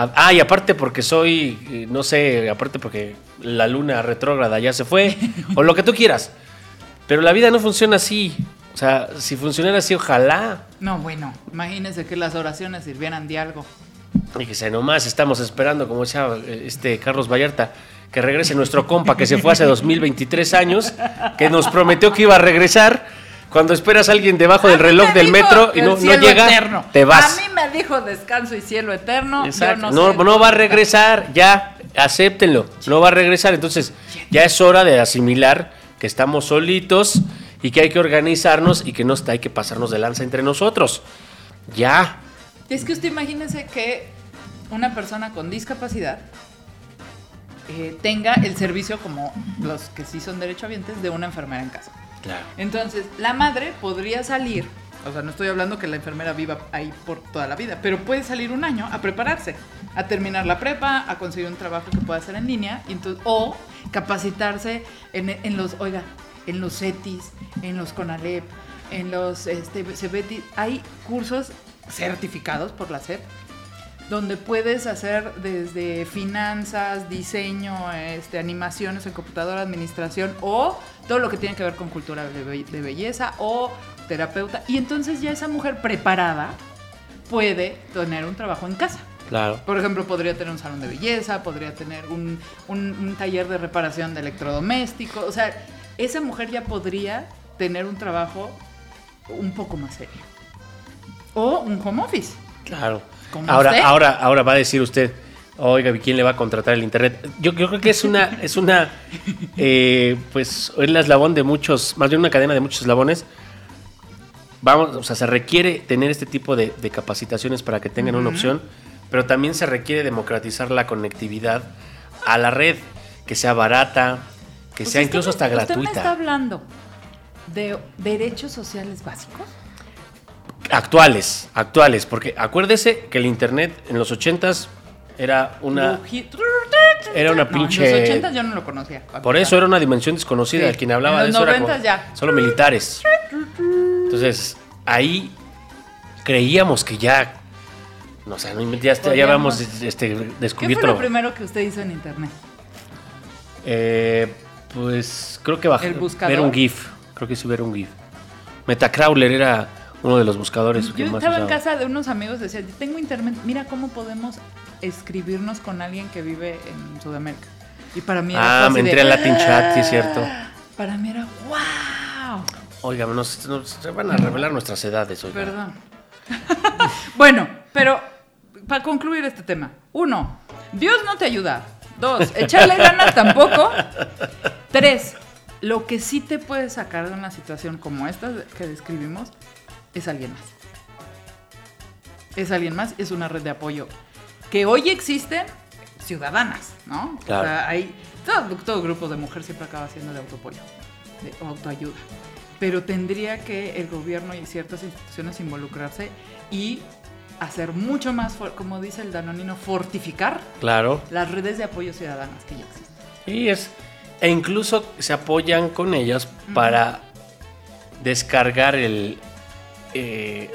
[SPEAKER 2] Ah, ah, y aparte porque soy, eh, no sé, aparte porque la luna retrógrada ya se fue, o lo que tú quieras. Pero la vida no funciona así. O sea, si funcionara así, ojalá.
[SPEAKER 1] No, bueno, imagínense que las oraciones sirvieran de algo.
[SPEAKER 2] Sea nomás, estamos esperando, como decía eh, este Carlos Vallarta, que regrese nuestro compa que se fue hace 2023 años, que nos prometió que iba a regresar. Cuando esperas a alguien debajo del
[SPEAKER 1] A
[SPEAKER 2] reloj
[SPEAKER 1] me
[SPEAKER 2] del metro y no, no llega,
[SPEAKER 1] eterno.
[SPEAKER 2] te vas.
[SPEAKER 1] A mí me dijo descanso y cielo eterno. yo
[SPEAKER 2] Exacto.
[SPEAKER 1] no,
[SPEAKER 2] No, va a regresar, ya, acéptenlo. No va a regresar. Entonces, ya es hora de asimilar que estamos solitos y que hay que organizarnos y que no hay que pasarnos de lanza entre nosotros. Ya.
[SPEAKER 1] Es que usted imagínese que una persona con discapacidad eh, tenga el servicio como los que sí son derechohabientes de una enfermera en casa.
[SPEAKER 2] Claro.
[SPEAKER 1] Entonces, la madre podría salir, o sea, no estoy hablando que la enfermera viva ahí por toda la vida, pero puede salir un año a prepararse, a terminar la prepa, a conseguir un trabajo que pueda hacer en línea, y entonces, o capacitarse en, los, oiga, en los CETIS, en los CONALEP, en los este, CEBETIS, hay cursos certificados por la SEP donde puedes hacer desde finanzas, diseño, este, animaciones en computadora, administración o todo lo que tiene que ver con cultura de, be- de belleza o terapeuta. Y entonces ya esa mujer preparada puede tener un trabajo en casa.
[SPEAKER 2] Claro.
[SPEAKER 1] Por ejemplo, podría tener un salón de belleza, podría tener un, un- un taller de reparación de electrodomésticos. O sea, esa mujer ya podría tener un trabajo un poco más serio. O un home office.
[SPEAKER 2] Claro.
[SPEAKER 1] ¿Como
[SPEAKER 2] Ahora,
[SPEAKER 1] usted?
[SPEAKER 2] ahora, ahora va a decir usted, oiga, ¿y ¿quién le va a contratar el internet? Yo, yo creo que es una, es una, eh, pues, es la eslabón de muchos, más bien una cadena de muchos eslabones. Vamos, o sea, se requiere tener este tipo de, de capacitaciones para que tengan una opción, pero también se requiere democratizar la conectividad a la red, que sea barata, que
[SPEAKER 1] Pues
[SPEAKER 2] sea
[SPEAKER 1] usted
[SPEAKER 2] incluso hasta
[SPEAKER 1] ¿Usted me está
[SPEAKER 2] gratuita.
[SPEAKER 1] hablando de derechos sociales básicos?
[SPEAKER 2] Actuales, actuales, porque acuérdese que el internet en los 80s era una... Era una
[SPEAKER 1] No,
[SPEAKER 2] pinche-
[SPEAKER 1] En los 80 yo no lo conocía.
[SPEAKER 2] Por eso era una dimensión desconocida.
[SPEAKER 1] Sí.
[SPEAKER 2] Quien hablaba
[SPEAKER 1] En
[SPEAKER 2] de
[SPEAKER 1] los
[SPEAKER 2] eso era
[SPEAKER 1] 90
[SPEAKER 2] como
[SPEAKER 1] ya.
[SPEAKER 2] solo militares. Entonces, ahí creíamos que ya. No sé, no invent- ya, ya habíamos este,
[SPEAKER 1] ¿Qué
[SPEAKER 2] descubierto.
[SPEAKER 1] fue lo primero que usted hizo en internet?
[SPEAKER 2] Eh, pues creo que bajé.
[SPEAKER 1] ¿El buscador?
[SPEAKER 2] Ver un GIF. Creo que sí, ver un GIF. Metacrawler era uno de los buscadores
[SPEAKER 1] Yo estaba en casa de unos amigos, decía, tengo internet, mira cómo podemos escribirnos con alguien que vive en Sudamérica. Y para mí era
[SPEAKER 2] Ah, me entré al Latin Chat, sí es cierto.
[SPEAKER 1] Para mí era, wow.
[SPEAKER 2] Oiga, nos, van a revelar nuestras edades. Oiga.
[SPEAKER 1] Perdón. bueno, pero para concluir este tema. Uno, Dios no te ayuda. Dos, echarle ganas tampoco. Tres, lo que sí te puede sacar de una situación como esta que describimos es alguien más. Es alguien más, es una red de apoyo que hoy existen ciudadanas, ¿no?
[SPEAKER 2] Claro.
[SPEAKER 1] O sea, hay todo, todo grupo de mujer siempre acaba siendo de autoapoyo, de autoayuda. Pero tendría que el gobierno y ciertas instituciones involucrarse y hacer mucho más, como dice el danonino, fortificar
[SPEAKER 2] Claro.
[SPEAKER 1] las redes de apoyo ciudadanas que ya existen.
[SPEAKER 2] Y es. E incluso se apoyan con ellas para descargar el. Eh,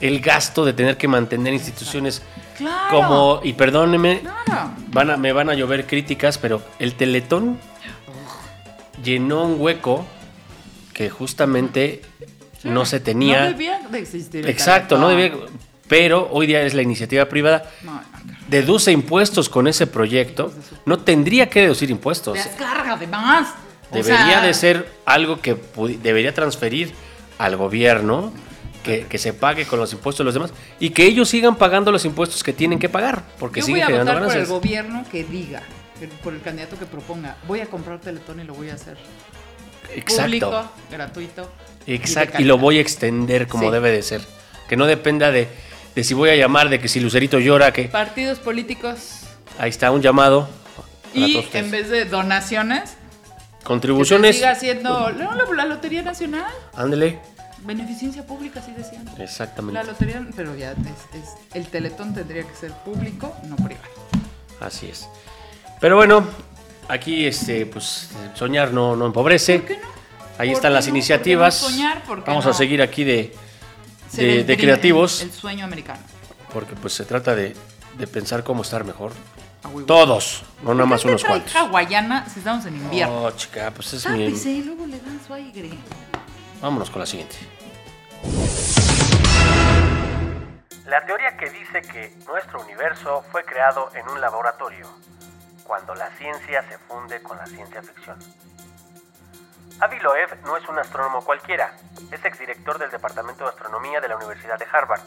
[SPEAKER 2] el gasto de tener que mantener instituciones
[SPEAKER 1] Claro.
[SPEAKER 2] como. Y perdóneme,
[SPEAKER 1] Claro.
[SPEAKER 2] van a, me van a llover críticas, pero el Teletón llenó un hueco que justamente no se tenía.
[SPEAKER 1] No debía de existir.
[SPEAKER 2] Exacto, no debía. Pero hoy día es la iniciativa privada.
[SPEAKER 1] No.
[SPEAKER 2] Deduce impuestos con ese proyecto. No tendría que deducir impuestos.
[SPEAKER 1] Descarga además. O
[SPEAKER 2] Debería
[SPEAKER 1] sea,
[SPEAKER 2] de ser algo que debería transferir al gobierno, que, que se pague con los impuestos de los demás y que ellos sigan pagando los impuestos que tienen que pagar, porque
[SPEAKER 1] Yo voy a
[SPEAKER 2] generando
[SPEAKER 1] votar por el gobierno que diga, por el candidato que proponga, voy a comprar Teletón y lo voy a hacer
[SPEAKER 2] Exacto,
[SPEAKER 1] público, gratuito.
[SPEAKER 2] exacto. Y lo voy a extender como
[SPEAKER 1] Sí.
[SPEAKER 2] debe de ser. Que no dependa de, de si voy a llamar, de que si Lucerito llora, que
[SPEAKER 1] Partidos políticos
[SPEAKER 2] ahí está un llamado.
[SPEAKER 1] y en vez de donaciones,
[SPEAKER 2] Contribuciones.
[SPEAKER 1] siga haciendo no, la, la Lotería Nacional,
[SPEAKER 2] Ándele.
[SPEAKER 1] beneficencia pública, así decían.
[SPEAKER 2] Exactamente.
[SPEAKER 1] La lotería, pero ya es, es- el Teletón tendría que ser público, no privado.
[SPEAKER 2] Así es. Pero bueno, aquí este, pues soñar no, no empobrece.
[SPEAKER 1] ¿Por qué no?
[SPEAKER 2] Ahí
[SPEAKER 1] ¿Por
[SPEAKER 2] están las
[SPEAKER 1] no? ¿Por qué
[SPEAKER 2] iniciativas.
[SPEAKER 1] no soñar? ¿Por qué
[SPEAKER 2] Vamos a seguir aquí de, de, creativos,
[SPEAKER 1] El, el sueño americano.
[SPEAKER 2] porque pues se trata de, de pensar cómo estar mejor. Todos, no nada más
[SPEAKER 1] ¿Por qué
[SPEAKER 2] unos cuantos.
[SPEAKER 1] hawaiana si estamos en invierno?
[SPEAKER 2] Oh, chica, pues es mi...
[SPEAKER 1] Tápese y luego le dan su aire.
[SPEAKER 2] Vámonos con la siguiente. La teoría que dice que nuestro universo fue creado en un laboratorio, cuando la ciencia se funde con la ciencia ficción. Avi Loeb no es un astrónomo cualquiera, es exdirector del Departamento de Astronomía de la Universidad de Harvard,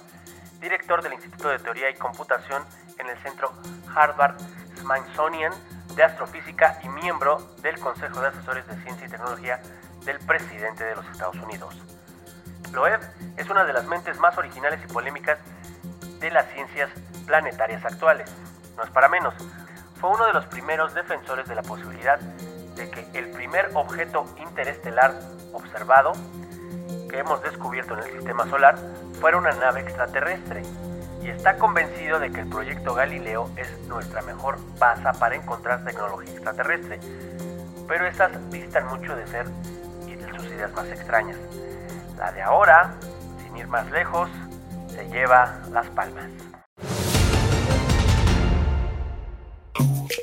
[SPEAKER 2] director del Instituto de Teoría y Computación en el Centro Harvard Smithsonian de Astrofísica y miembro del Consejo de Asesores de Ciencia y Tecnología del presidente de los Estados Unidos. Loeb es una de las mentes más originales y polémicas de las ciencias planetarias actuales. No es para menos. Fue uno de los primeros defensores de la posibilidad de que el primer objeto interestelar observado que hemos descubierto en el sistema solar fuera una nave extraterrestre y está convencido de que el proyecto Galileo es nuestra mejor base para encontrar tecnología extraterrestre. Pero estas distan mucho de ser sus ideas más extrañas. La de ahora, sin ir más lejos, se lleva las palmas.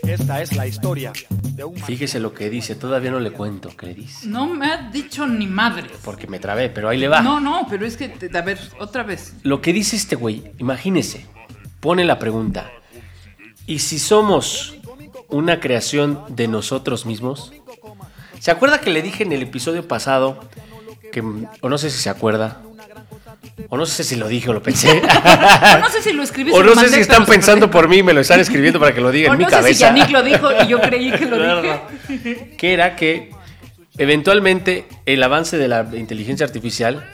[SPEAKER 3] Esta es la historia de un
[SPEAKER 2] Fíjese lo que dice, todavía no le cuento qué le dice.
[SPEAKER 1] No me ha dicho ni madre.
[SPEAKER 2] Porque me trabé, pero ahí le va.
[SPEAKER 1] No, no, pero es que, te- a ver, otra vez.
[SPEAKER 2] Lo que dice este güey, imagínese, pone la pregunta, ¿y si somos una creación de nosotros mismos? ¿Se acuerda que le dije en el episodio pasado, que, o no sé si se acuerda, o no sé si lo dije o lo pensé,
[SPEAKER 1] O no sé si lo escribí.
[SPEAKER 2] o no sé si están
[SPEAKER 1] pero
[SPEAKER 2] pensando por mí y me lo están escribiendo para que lo diga
[SPEAKER 1] O
[SPEAKER 2] en mi
[SPEAKER 1] no sé si
[SPEAKER 2] cabeza.
[SPEAKER 1] Yannick lo dijo y yo creí que lo
[SPEAKER 2] No,
[SPEAKER 1] dije.
[SPEAKER 2] que era que eventualmente el avance de la inteligencia artificial,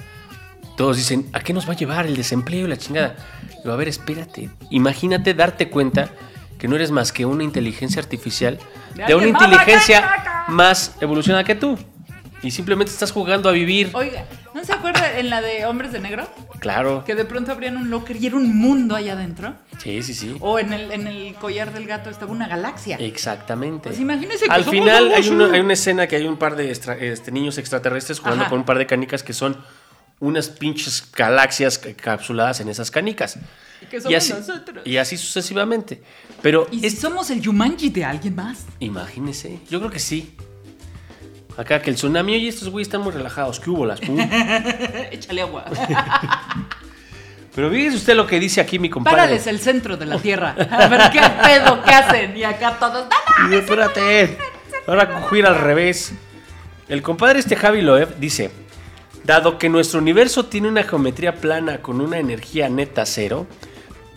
[SPEAKER 2] todos dicen, ¿a qué nos va a llevar el desempleo y la chingada? Digo, a ver, espérate, imagínate darte cuenta que no eres más que una inteligencia artificial
[SPEAKER 1] De
[SPEAKER 2] una inteligencia más evolucionada que tú. Y simplemente estás jugando a vivir.
[SPEAKER 1] Oiga, ¿no se acuerda en la de Hombres de Negro?
[SPEAKER 2] Claro.
[SPEAKER 1] Que de pronto abrían un locker y era un mundo allá adentro.
[SPEAKER 2] Sí, sí, sí.
[SPEAKER 1] O en el, en el collar del gato estaba una galaxia.
[SPEAKER 2] Exactamente.
[SPEAKER 1] Pues imagínese que
[SPEAKER 2] Al
[SPEAKER 1] somos
[SPEAKER 2] final hay una, hay una escena que hay un par de extra- este, niños extraterrestres jugando
[SPEAKER 1] Ajá.
[SPEAKER 2] con un par de canicas que son unas pinches galaxias ca- capsuladas en esas canicas.
[SPEAKER 1] Y que
[SPEAKER 2] Y
[SPEAKER 1] somos
[SPEAKER 2] así,
[SPEAKER 1] nosotros.
[SPEAKER 2] y así sucesivamente. Pero
[SPEAKER 1] ¿Y si
[SPEAKER 2] es-
[SPEAKER 1] somos el Yumanji de alguien más?
[SPEAKER 2] imagínese, yo creo que sí. Acá que el tsunami, oye, estos güeyes están muy relajados. ¿Qué hubo las pu?
[SPEAKER 1] Échale agua.
[SPEAKER 2] Pero fíjese usted lo que dice aquí mi compadre.
[SPEAKER 1] Párales el centro de la Tierra. A ver qué pedo que hacen. Y acá todos. ¡No,
[SPEAKER 2] Y espérate. Ahora coger al revés. El compadre este Javi Loeb dice, dado que nuestro universo tiene una geometría plana con una energía neta cero,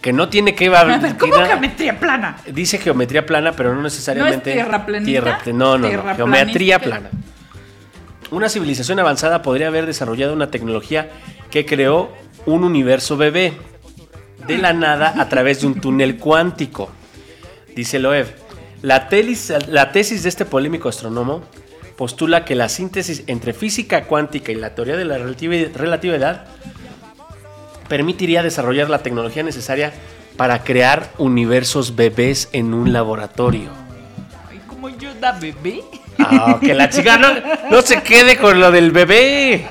[SPEAKER 2] que no tiene que
[SPEAKER 1] ver, ¿cómo geometría plana?
[SPEAKER 2] Dice geometría plana, pero no necesariamente...
[SPEAKER 1] ¿No es tierra planita?
[SPEAKER 2] tierra no, no, no, geometría plana. Una civilización avanzada podría haber desarrollado una tecnología que creó un universo bebé de la nada a través de un túnel cuántico. Dice Loeb, la, telis- la tesis de este polémico astrónomo postula que la síntesis entre física cuántica y la teoría de la relativi- relatividad permitiría desarrollar la tecnología necesaria para crear universos bebés en un laboratorio.
[SPEAKER 1] Ay, ¿Cómo yo da bebé?
[SPEAKER 2] Ah, que la chica no, no se quede con lo del bebé.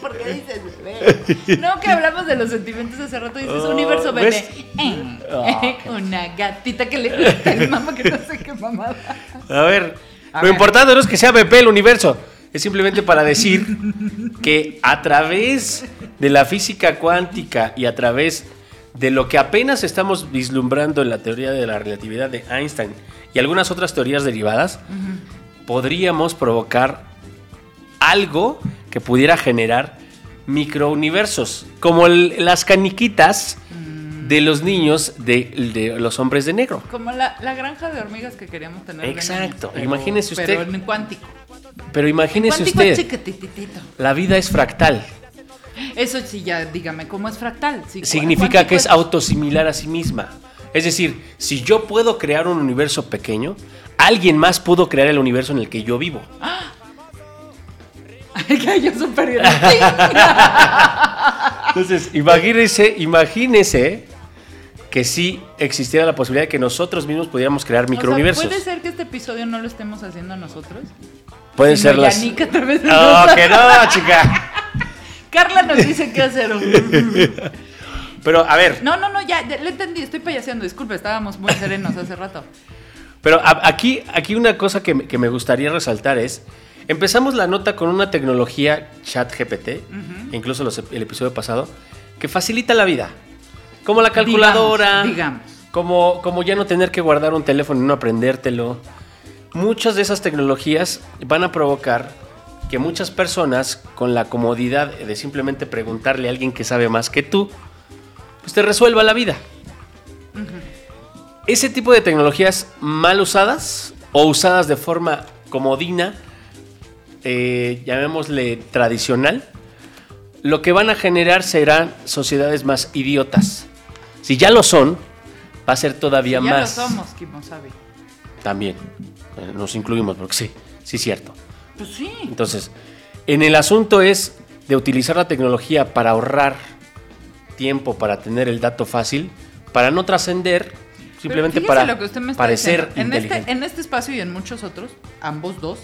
[SPEAKER 1] ¿Por qué dices bebé? No, que hablamos de los sentimientos hace rato y dices
[SPEAKER 2] Oh,
[SPEAKER 1] universo bebé. Eh,
[SPEAKER 2] Ah,
[SPEAKER 1] eh, una gatita que le gusta el mamá que no sé qué mamada.
[SPEAKER 2] A ver,
[SPEAKER 1] A
[SPEAKER 2] lo
[SPEAKER 1] ver.
[SPEAKER 2] importante no es que sea bebé el universo, es simplemente para decir que a través de la física cuántica y a través de lo que apenas estamos vislumbrando en la teoría de la relatividad de Einstein y algunas otras teorías derivadas, podríamos provocar algo que pudiera generar microuniversos, como el- las caniquitas de los niños de, de los hombres de negro.
[SPEAKER 1] Como la, la granja de hormigas que queríamos tener.
[SPEAKER 2] Exacto,
[SPEAKER 1] niños,
[SPEAKER 2] imagínese usted.
[SPEAKER 1] Pero en cuántico.
[SPEAKER 2] Pero imagínese
[SPEAKER 1] cuántico
[SPEAKER 2] usted, la vida es fractal.
[SPEAKER 1] Eso sí, ya dígame, ¿cómo es fractal? Sí,
[SPEAKER 2] Significa que es autosimilar a sí misma. Es decir, si yo puedo crear un universo pequeño, alguien más pudo crear el universo en el que yo vivo.
[SPEAKER 1] Que yo superior.
[SPEAKER 2] Entonces, imagínese, imagínese que sí existiera la posibilidad de que nosotros mismos pudiéramos crear microuniversos.
[SPEAKER 1] ¿Puede ser que este episodio no lo estemos haciendo nosotros?
[SPEAKER 2] Pueden ser las.
[SPEAKER 1] Yannick a través de
[SPEAKER 2] No,
[SPEAKER 1] nosotros.
[SPEAKER 2] que no, chica.
[SPEAKER 1] Carla nos dice qué hacer.
[SPEAKER 2] Pero, a ver,
[SPEAKER 1] No, no, no, ya, ya, le entendí, estoy payaseando, disculpe, estábamos muy serenos hace rato.
[SPEAKER 2] pero a- aquí, aquí una cosa que, me- que me gustaría resaltar es, empezamos la nota con una tecnología chat GPT, incluso los- el episodio pasado, que facilita la vida. Como la calculadora,
[SPEAKER 1] Digamos, digamos.
[SPEAKER 2] Como, como ya no tener que guardar un teléfono y no aprendértelo. Muchas de esas tecnologías van a provocar que muchas personas, con la comodidad de simplemente preguntarle a alguien que sabe más que tú, pues te resuelva la vida. Ese tipo de tecnologías mal usadas o usadas de forma comodina, eh, llamémosle tradicional, lo que van a generar serán sociedades más idiotas. Si ya lo son, va a ser todavía
[SPEAKER 1] ya
[SPEAKER 2] más.
[SPEAKER 1] lo somos, Kimosabi.
[SPEAKER 2] También. Eh, Nos incluimos, porque sí, sí es cierto.
[SPEAKER 1] Pues sí.
[SPEAKER 2] Entonces, en el asunto es de utilizar la tecnología para ahorrar tiempo, para tener el dato fácil, para no trascender, simplemente para
[SPEAKER 1] lo que usted me está
[SPEAKER 2] parecer
[SPEAKER 1] diciendo. En este,
[SPEAKER 2] inteligente.
[SPEAKER 1] en este espacio y en muchos otros, ambos dos,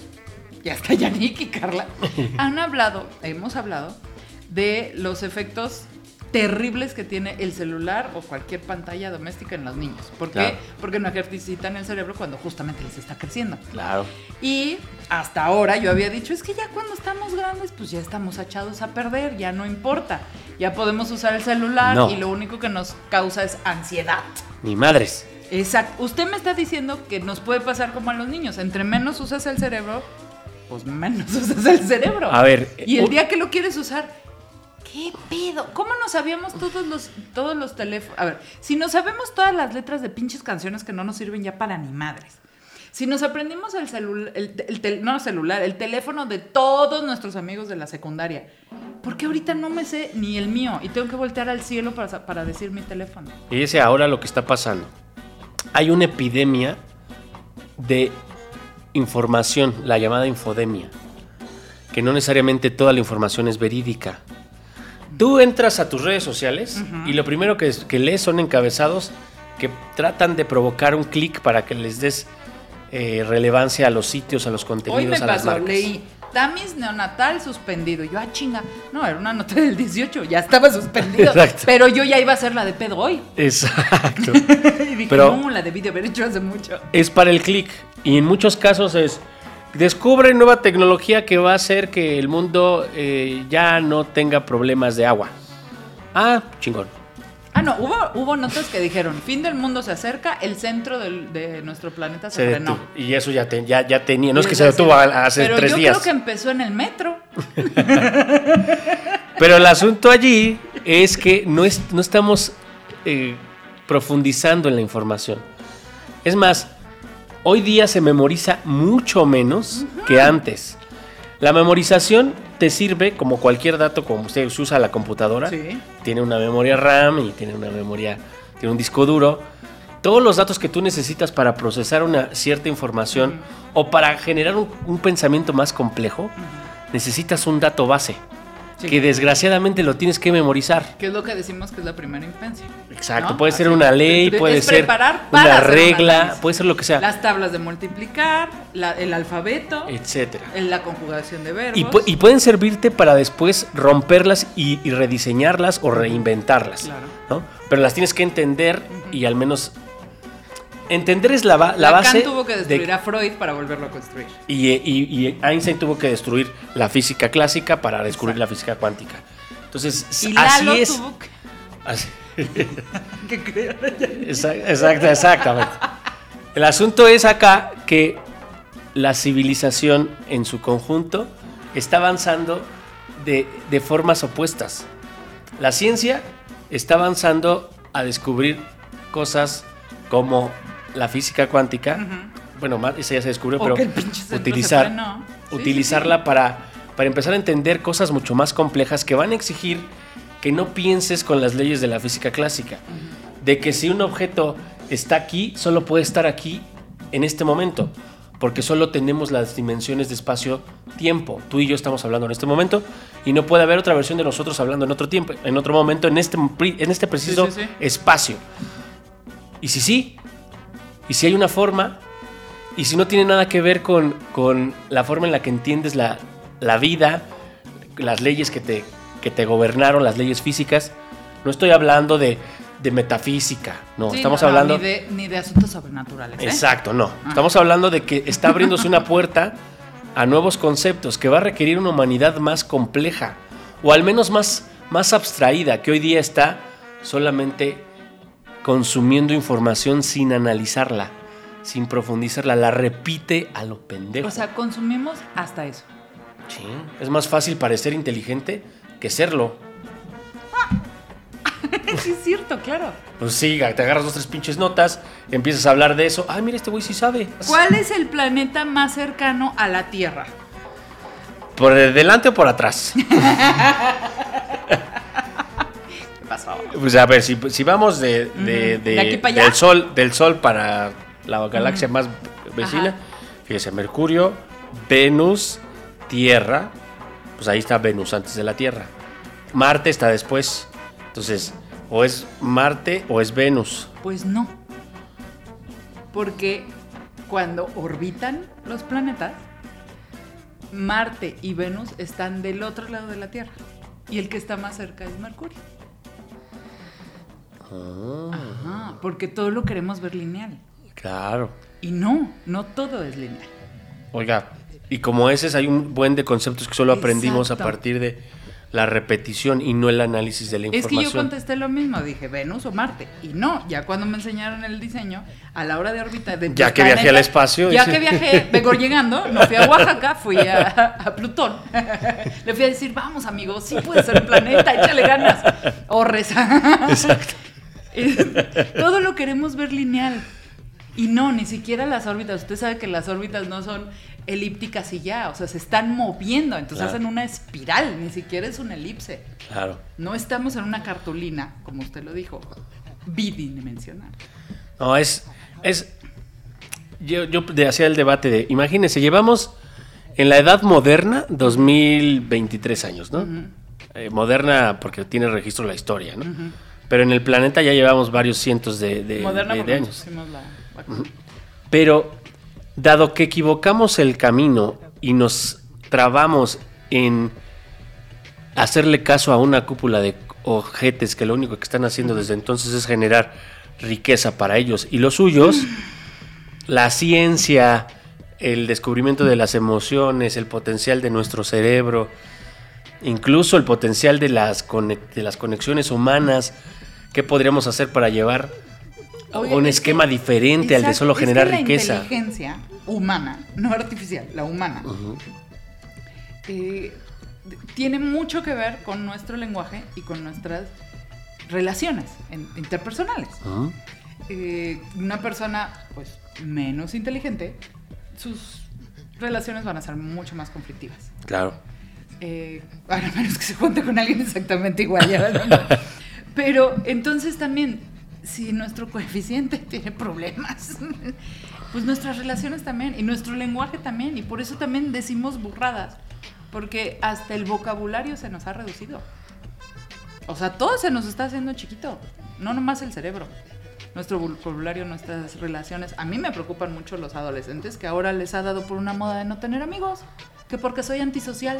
[SPEAKER 1] y hasta Yannick y Carla, han hablado, hemos hablado, de los efectos terribles que tiene el celular o cualquier pantalla doméstica en los niños. ¿Por qué?
[SPEAKER 2] Claro.
[SPEAKER 1] Porque no ejercitan el cerebro cuando justamente les está creciendo.
[SPEAKER 2] Claro.
[SPEAKER 1] Y hasta ahora yo había dicho, es que ya cuando estamos grandes, pues ya estamos echados a perder, ya no importa. Ya podemos usar el celular
[SPEAKER 2] No.
[SPEAKER 1] y lo único que nos causa es ansiedad.
[SPEAKER 2] Ni madres.
[SPEAKER 1] Exacto. Usted me está diciendo que nos puede pasar como a los niños. Entre menos usas el cerebro, pues menos usas el cerebro.
[SPEAKER 2] A ver,
[SPEAKER 1] Y el día que lo quieres usar, ¿qué pedo? ¿Cómo no sabíamos todos los, todos los teléfonos? A ver, si nos sabemos todas las letras de pinches canciones que no nos sirven ya para ni madres. Si nos aprendimos el celular, el, el celular, el teléfono de todos nuestros amigos de la secundaria, ¿por qué ahorita no me sé ni el mío y tengo que voltear al cielo para, para decir mi teléfono?
[SPEAKER 2] Y ese ahora lo que está pasando. Hay una epidemia de información, la llamada infodemia, que no necesariamente toda la información es verídica. Tú entras a tus redes sociales y lo primero que, que lees son encabezados que tratan de provocar un clic para que les des eh, relevancia a los sitios, a los contenidos,
[SPEAKER 1] Hoy me
[SPEAKER 2] a las
[SPEAKER 1] pasó,
[SPEAKER 2] marcas.
[SPEAKER 1] leí Tamis neonatal suspendido. Yo, ah, chinga. No, era una nota del 18, ya estaba suspendido.
[SPEAKER 2] Exacto.
[SPEAKER 1] Pero yo ya iba a hacer la de pedo hoy.
[SPEAKER 2] Exacto.
[SPEAKER 1] Y dije,
[SPEAKER 2] Pero-
[SPEAKER 1] no, la debí de haber hecho hace mucho.
[SPEAKER 2] es para el clic. Y en muchos casos es, descubre nueva tecnología que va a hacer que el mundo eh, ya no tenga problemas de agua. Ah, chingón.
[SPEAKER 1] Ah, no, hubo, hubo notas que dijeron, fin del mundo se acerca, el centro del- de nuestro planeta se,
[SPEAKER 2] Se
[SPEAKER 1] frenó.
[SPEAKER 2] Y eso ya, te- ya, ya tenía. No es que se detuvo hace
[SPEAKER 1] Pero
[SPEAKER 2] tres
[SPEAKER 1] yo
[SPEAKER 2] días.
[SPEAKER 1] creo que empezó en el metro.
[SPEAKER 2] Pero el asunto allí es que no, es, no estamos eh, profundizando en la información. Es más, hoy día se memoriza mucho menos que antes. La memorización te sirve como cualquier dato, como usted se usa la computadora.
[SPEAKER 1] Sí.
[SPEAKER 2] Tiene una memoria RAM y tiene una memoria, tiene un disco duro. Todos los datos que tú necesitas para procesar una cierta información o para generar un, un pensamiento más complejo, necesitas un dato base.
[SPEAKER 1] Sí.
[SPEAKER 2] Que desgraciadamente lo tienes que memorizar.
[SPEAKER 1] Que es lo que decimos que es la primera infancia.
[SPEAKER 2] Exacto,
[SPEAKER 1] ¿no?
[SPEAKER 2] puede ser una ley, puede ser
[SPEAKER 1] preparar para
[SPEAKER 2] una regla, puede ser lo que sea,
[SPEAKER 1] Las tablas de multiplicar, la- el alfabeto,
[SPEAKER 2] etcétera.
[SPEAKER 1] en la conjugación de verbos.
[SPEAKER 2] Y, pu- y pueden servirte para después romperlas y, y rediseñarlas o reinventarlas.
[SPEAKER 1] Claro.
[SPEAKER 2] ¿no? Pero las tienes que entender y al menos entender es la, ba- la
[SPEAKER 1] Lacan
[SPEAKER 2] base.
[SPEAKER 1] tuvo que
[SPEAKER 2] de-
[SPEAKER 1] destruir a Freud para volverlo a construir.
[SPEAKER 2] y, y- y Einstein tuvo que destruir la física clásica para descubrir
[SPEAKER 1] Exacto.
[SPEAKER 2] la física cuántica. Entonces,
[SPEAKER 1] Y
[SPEAKER 2] así
[SPEAKER 1] Lalo
[SPEAKER 2] es.
[SPEAKER 1] tuvo que,
[SPEAKER 2] Así- Exacto, exactamente. El asunto es acá que la civilización en su conjunto está avanzando de, de formas opuestas. La ciencia está avanzando a descubrir cosas como la física cuántica. Bueno, más, esa ya se descubrió,
[SPEAKER 1] O
[SPEAKER 2] pero utilizar,
[SPEAKER 1] frenó. Sí,
[SPEAKER 2] utilizarla Para, para empezar a entender cosas mucho más complejas que van a exigir que no pienses con las leyes de la física clásica. De que si un objeto está aquí, solo puede estar aquí en este momento. Porque solo tenemos las dimensiones de espacio-tiempo. Tú y yo estamos hablando en este momento y no puede haber otra versión de nosotros hablando en otro tiempo, en otro momento, en este, en este preciso
[SPEAKER 1] Sí, sí, sí.
[SPEAKER 2] espacio. Y si sí, y si hay una forma, y si no tiene nada que ver con, con la forma en la que entiendes la, la vida, las leyes que te, que te gobernaron las leyes físicas. No estoy hablando de, de metafísica, no,
[SPEAKER 1] Sí,
[SPEAKER 2] estamos
[SPEAKER 1] no,
[SPEAKER 2] hablando...
[SPEAKER 1] ni, de, ni de asuntos sobrenaturales. ¿eh?
[SPEAKER 2] Exacto, no. Estamos hablando de que está abriéndose una puerta a nuevos conceptos que va a requerir una humanidad más compleja o al menos más, más abstraída que hoy día está solamente consumiendo información sin analizarla, sin profundizarla, la repite a lo pendejo.
[SPEAKER 1] O sea, consumimos hasta eso.
[SPEAKER 2] Sí, es más fácil parecer inteligente que serlo.
[SPEAKER 1] sí, es cierto, claro.
[SPEAKER 2] Pues sí, te agarras dos, tres pinches notas, empiezas a hablar de eso. Ay, mira, este güey sí sabe.
[SPEAKER 1] ¿Cuál es el planeta más cercano a la Tierra?
[SPEAKER 2] ¿Por delante o por atrás? Pues a ver, si, si vamos de, de-
[SPEAKER 1] Ujú.
[SPEAKER 2] de-
[SPEAKER 1] ¿De aquí para allá?
[SPEAKER 2] del sol, del sol para la galaxia más vecina,
[SPEAKER 1] Ajá.
[SPEAKER 2] fíjese, Mercurio, Venus, Tierra, pues ahí está Venus antes de la Tierra. Marte está después. Entonces, o es Marte o es Venus.
[SPEAKER 1] Pues no. Porque cuando orbitan los planetas, Marte y Venus están del otro lado de la Tierra. Y el que está más cerca es Mercurio.
[SPEAKER 2] Ah.
[SPEAKER 1] Ajá, porque todo lo queremos ver lineal.
[SPEAKER 2] Claro.
[SPEAKER 1] Y no, no todo es lineal.
[SPEAKER 2] Oiga, y como ese hay un buen de conceptos que solo aprendimos a partir de la repetición y no el análisis de la
[SPEAKER 1] Es que
[SPEAKER 2] información.
[SPEAKER 1] yo contesté lo mismo, dije Venus o Marte. Y no, ya cuando me enseñaron el diseño, a la hora de órbita de
[SPEAKER 2] Ya que viajé al espacio,
[SPEAKER 1] Ya que viajé, vengo llegando, no fui a Oaxaca, fui a, a Plutón. Le fui a decir, vamos amigos, sí puede ser un planeta, échale ganas. O reza.
[SPEAKER 2] Exacto.
[SPEAKER 1] Todo lo queremos ver lineal. Y no, ni siquiera las órbitas. Usted sabe que las órbitas no son elípticas y ya, o sea, se están moviendo, entonces
[SPEAKER 2] Claro.
[SPEAKER 1] hacen una espiral, ni siquiera es una elipse.
[SPEAKER 2] Claro.
[SPEAKER 1] No estamos en una cartulina, como usted lo dijo, bidimensional.
[SPEAKER 2] No, es. es yo, yo de- hacía el debate de. Imagínense, llevamos en la edad moderna 2023 años, ¿no? Eh, moderna porque tiene registro la historia, ¿no? Pero en el planeta ya llevamos varios cientos de, de-
[SPEAKER 1] Moderna
[SPEAKER 2] de- de años.
[SPEAKER 1] la.
[SPEAKER 2] Pero, dado que equivocamos el camino y nos trabamos en hacerle caso a una cúpula de ojetes que lo único que están haciendo desde entonces es generar riqueza para ellos y los suyos, la ciencia, el descubrimiento de las emociones, el potencial de nuestro cerebro, incluso el potencial de las, de las conexiones humanas, ¿qué podríamos hacer para llevar
[SPEAKER 1] Oye,
[SPEAKER 2] un
[SPEAKER 1] es
[SPEAKER 2] esquema
[SPEAKER 1] que-
[SPEAKER 2] diferente al de solo
[SPEAKER 1] es
[SPEAKER 2] generar
[SPEAKER 1] que la
[SPEAKER 2] riqueza?
[SPEAKER 1] inteligencia humana, no artificial, la humana, eh, tiene mucho que ver con nuestro lenguaje y con nuestras relaciones interpersonales. Eh, una persona pues menos inteligente, sus relaciones van a ser mucho más conflictivas.
[SPEAKER 2] Claro.
[SPEAKER 1] Eh, a menos que se junte con alguien exactamente igual. ya, ¿no? Pero entonces también, si nuestro coeficiente tiene problemas, pues nuestras relaciones también, y nuestro lenguaje también, y por eso también decimos burradas, porque hasta el vocabulario se nos ha reducido. O sea, todo se nos está haciendo chiquito, no nomás el cerebro. Nuestro vocabulario, nuestras relaciones. A mí me preocupan mucho los adolescentes que ahora les ha dado por una moda de no tener amigos, que porque soy antisocial.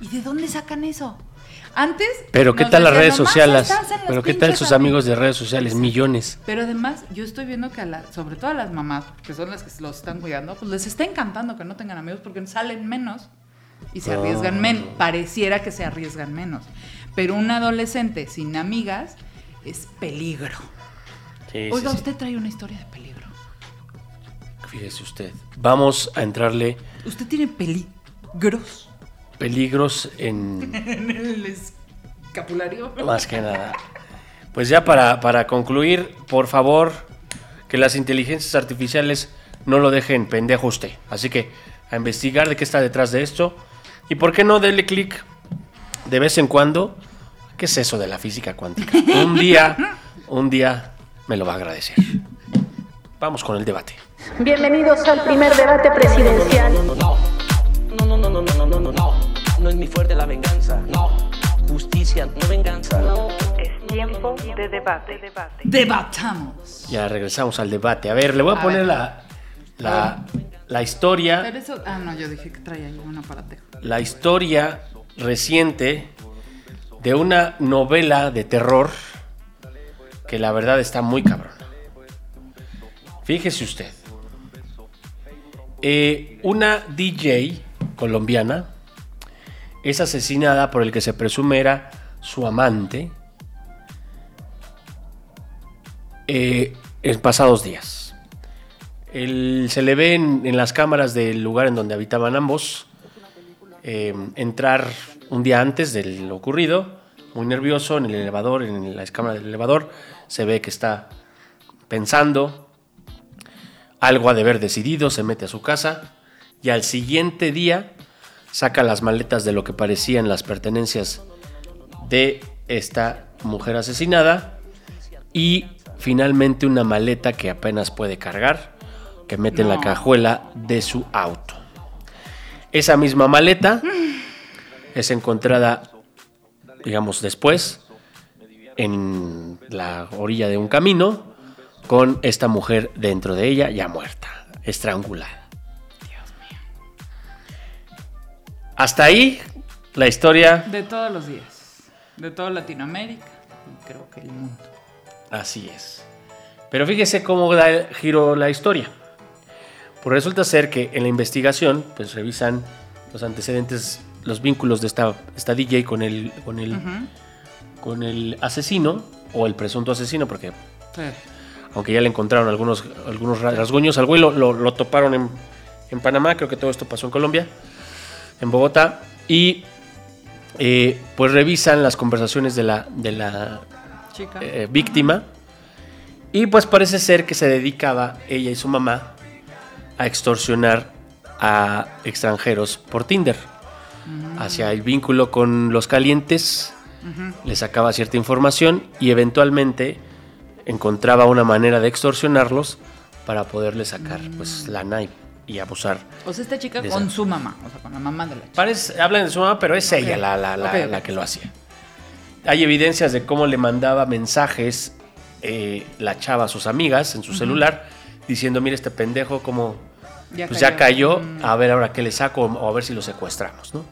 [SPEAKER 1] ¿Y de dónde sacan eso? Antes.
[SPEAKER 2] Pero qué tal las redes
[SPEAKER 1] "Nomás
[SPEAKER 2] sociales? Pero qué tal sus amigos de redes sociales, millones.
[SPEAKER 1] pero además, yo estoy viendo que a la- sobre todo a las mamás, que son las que los están cuidando, pues les está encantando que no tengan amigos porque salen menos y se arriesgan
[SPEAKER 2] Ah.
[SPEAKER 1] menos. Pareciera que se arriesgan menos. Pero un adolescente sin amigas es peligro.
[SPEAKER 2] Sí,
[SPEAKER 1] Oiga,
[SPEAKER 2] sí.
[SPEAKER 1] usted trae una historia de peligro.
[SPEAKER 2] Fíjese usted. Vamos a entrarle
[SPEAKER 1] Usted tiene peligros
[SPEAKER 2] peligros en
[SPEAKER 1] en el escapulario.
[SPEAKER 2] más que nada. Pues ya para, para concluir, por favor, que las inteligencias artificiales no lo dejen pendejo usted. Así que a investigar de qué está detrás de esto. Y por qué no dele clic de vez en cuando. ¿Qué es eso de la física cuántica? Un día, un día me lo va a agradecer. Vamos con el debate.
[SPEAKER 4] Bienvenidos al primer debate presidencial.
[SPEAKER 5] Es mi fuerte la venganza, no, justicia, no venganza.
[SPEAKER 6] Es tiempo de debate.
[SPEAKER 1] Debatamos.
[SPEAKER 2] Ya regresamos al debate. A ver, le voy a,
[SPEAKER 1] A
[SPEAKER 2] poner
[SPEAKER 1] ver.
[SPEAKER 2] la, la, la historia.
[SPEAKER 1] Pero eso. Ah, no, yo dije que traía yo un aparatejo.
[SPEAKER 2] la historia reciente de una novela de terror que la verdad está muy cabrona. Fíjese usted. Eh, una DJ colombiana es asesinada por el que se presume era su amante eh, en pasados días. Se le ve en, en las cámaras del lugar en donde habitaban ambos eh, entrar un día antes de lo ocurrido, muy nervioso en el elevador, en la cámara del elevador, se ve que está pensando, algo ha de haber decidido, se mete a su casa y al siguiente día saca las maletas de lo que parecían las pertenencias de esta mujer asesinada y finalmente una maleta que apenas puede cargar, que mete en la cajuela de su auto. Esa misma maleta es encontrada, digamos, después en la orilla de un camino con esta mujer dentro de ella ya muerta, estrangulada. Hasta ahí la historia,
[SPEAKER 1] De todos los días. De toda Latinoamérica. Y creo que el mundo.
[SPEAKER 2] así es. Pero fíjese cómo da el giro la historia. Pues resulta ser que en la investigación, pues revisan los antecedentes, los vínculos de esta, esta DJ con el, con el, con el asesino o el presunto asesino, porque
[SPEAKER 1] Sí.
[SPEAKER 2] aunque ya le encontraron algunos, algunos ra- rasguños al güey, lo, lo- lo toparon en, en Panamá, creo que todo esto pasó en Colombia, en Bogotá, y eh, pues revisan las conversaciones de la, de la
[SPEAKER 1] Chica.
[SPEAKER 2] eh, víctima, y pues parece ser que se dedicaba ella y su mamá a extorsionar a extranjeros por Tinder. Hacia el vínculo con los calientes, le sacaba cierta información y eventualmente encontraba una manera de extorsionarlos para poderle sacar pues lana y, y abusar.
[SPEAKER 1] O sea, esta chica con
[SPEAKER 2] esa-
[SPEAKER 1] su mamá. O sea, con la mamá de la chica.
[SPEAKER 2] Parece, hablan de su mamá, pero es ella la, la- la- la que lo hacía. Hay evidencias de cómo le mandaba mensajes eh, la chava a sus amigas en su celular diciendo, mira este pendejo, como
[SPEAKER 1] Ya
[SPEAKER 2] pues ya cayó,
[SPEAKER 1] Mm.
[SPEAKER 2] a ver ahora qué le saco o a ver si lo secuestramos, ¿no?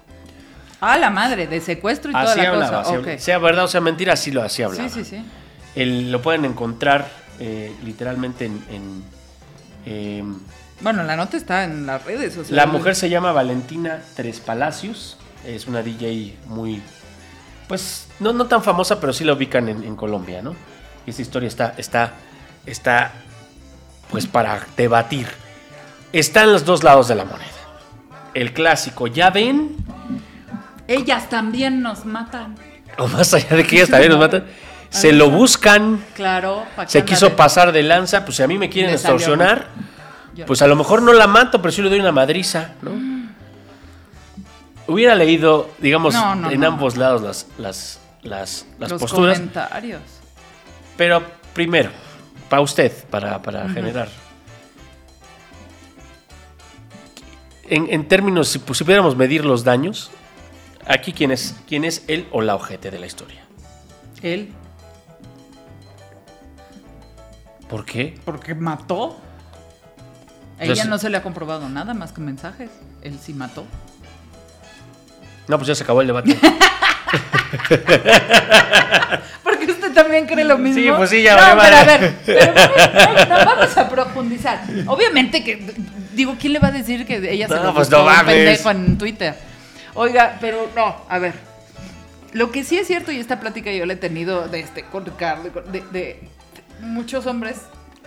[SPEAKER 1] Ah, la madre, de secuestro y toda
[SPEAKER 2] Así
[SPEAKER 1] la
[SPEAKER 2] hablaba,
[SPEAKER 1] cosa.
[SPEAKER 2] así sea verdad o sea mentira, así lo hacía hablaba.
[SPEAKER 1] Sí, sí, sí.
[SPEAKER 2] El- lo pueden encontrar eh, literalmente en... en, eh,
[SPEAKER 1] Bueno, la nota está en las redes. O sea,
[SPEAKER 2] la mujer se llama Valentina Tres Palacios, es una DJ muy, pues, no, no tan famosa, pero sí la ubican en, en Colombia, ¿no? Y esta historia está, está, está, pues, para debatir. Está en los dos lados de la moneda. El clásico, ¿ya ven?
[SPEAKER 1] Ellas también nos matan.
[SPEAKER 2] O más allá de que ellas también nos matan, se lo buscan,
[SPEAKER 1] Claro.
[SPEAKER 2] se quiso
[SPEAKER 1] de-
[SPEAKER 2] pasar de lanza, pues si a mí me quieren
[SPEAKER 1] salió
[SPEAKER 2] extorsionar,
[SPEAKER 1] Yo-
[SPEAKER 2] pues a lo mejor no la mato, pero sí le doy una madriza, ¿no? Hubiera leído, digamos,
[SPEAKER 1] No, no,
[SPEAKER 2] en
[SPEAKER 1] no.
[SPEAKER 2] ambos lados las, las, las, las
[SPEAKER 1] los
[SPEAKER 2] posturas,
[SPEAKER 1] comentarios.
[SPEAKER 2] pero primero, para usted, para, para generar. En, en términos, si, si pudiéramos medir los daños, aquí quién es, quién es él o la ojete de la historia.
[SPEAKER 1] Él,
[SPEAKER 2] ¿Por qué?
[SPEAKER 1] porque mató. A ella no se le ha comprobado nada más que mensajes. Él sí mató.
[SPEAKER 2] No, pues ya se acabó el debate.
[SPEAKER 1] Porque usted también cree lo mismo.
[SPEAKER 2] Sí, pues sí, ya
[SPEAKER 1] No,
[SPEAKER 2] vale,
[SPEAKER 1] pero a
[SPEAKER 2] vale.
[SPEAKER 1] ver, pero vamos, a profundizar. Obviamente que, digo, ¿quién le va a decir que ella se lo
[SPEAKER 2] pues no
[SPEAKER 1] un pendejo en Twitter? Oiga, pero no, a ver. Lo que sí es cierto, y esta plática yo la he tenido de este, con Ricardo, de- muchos hombres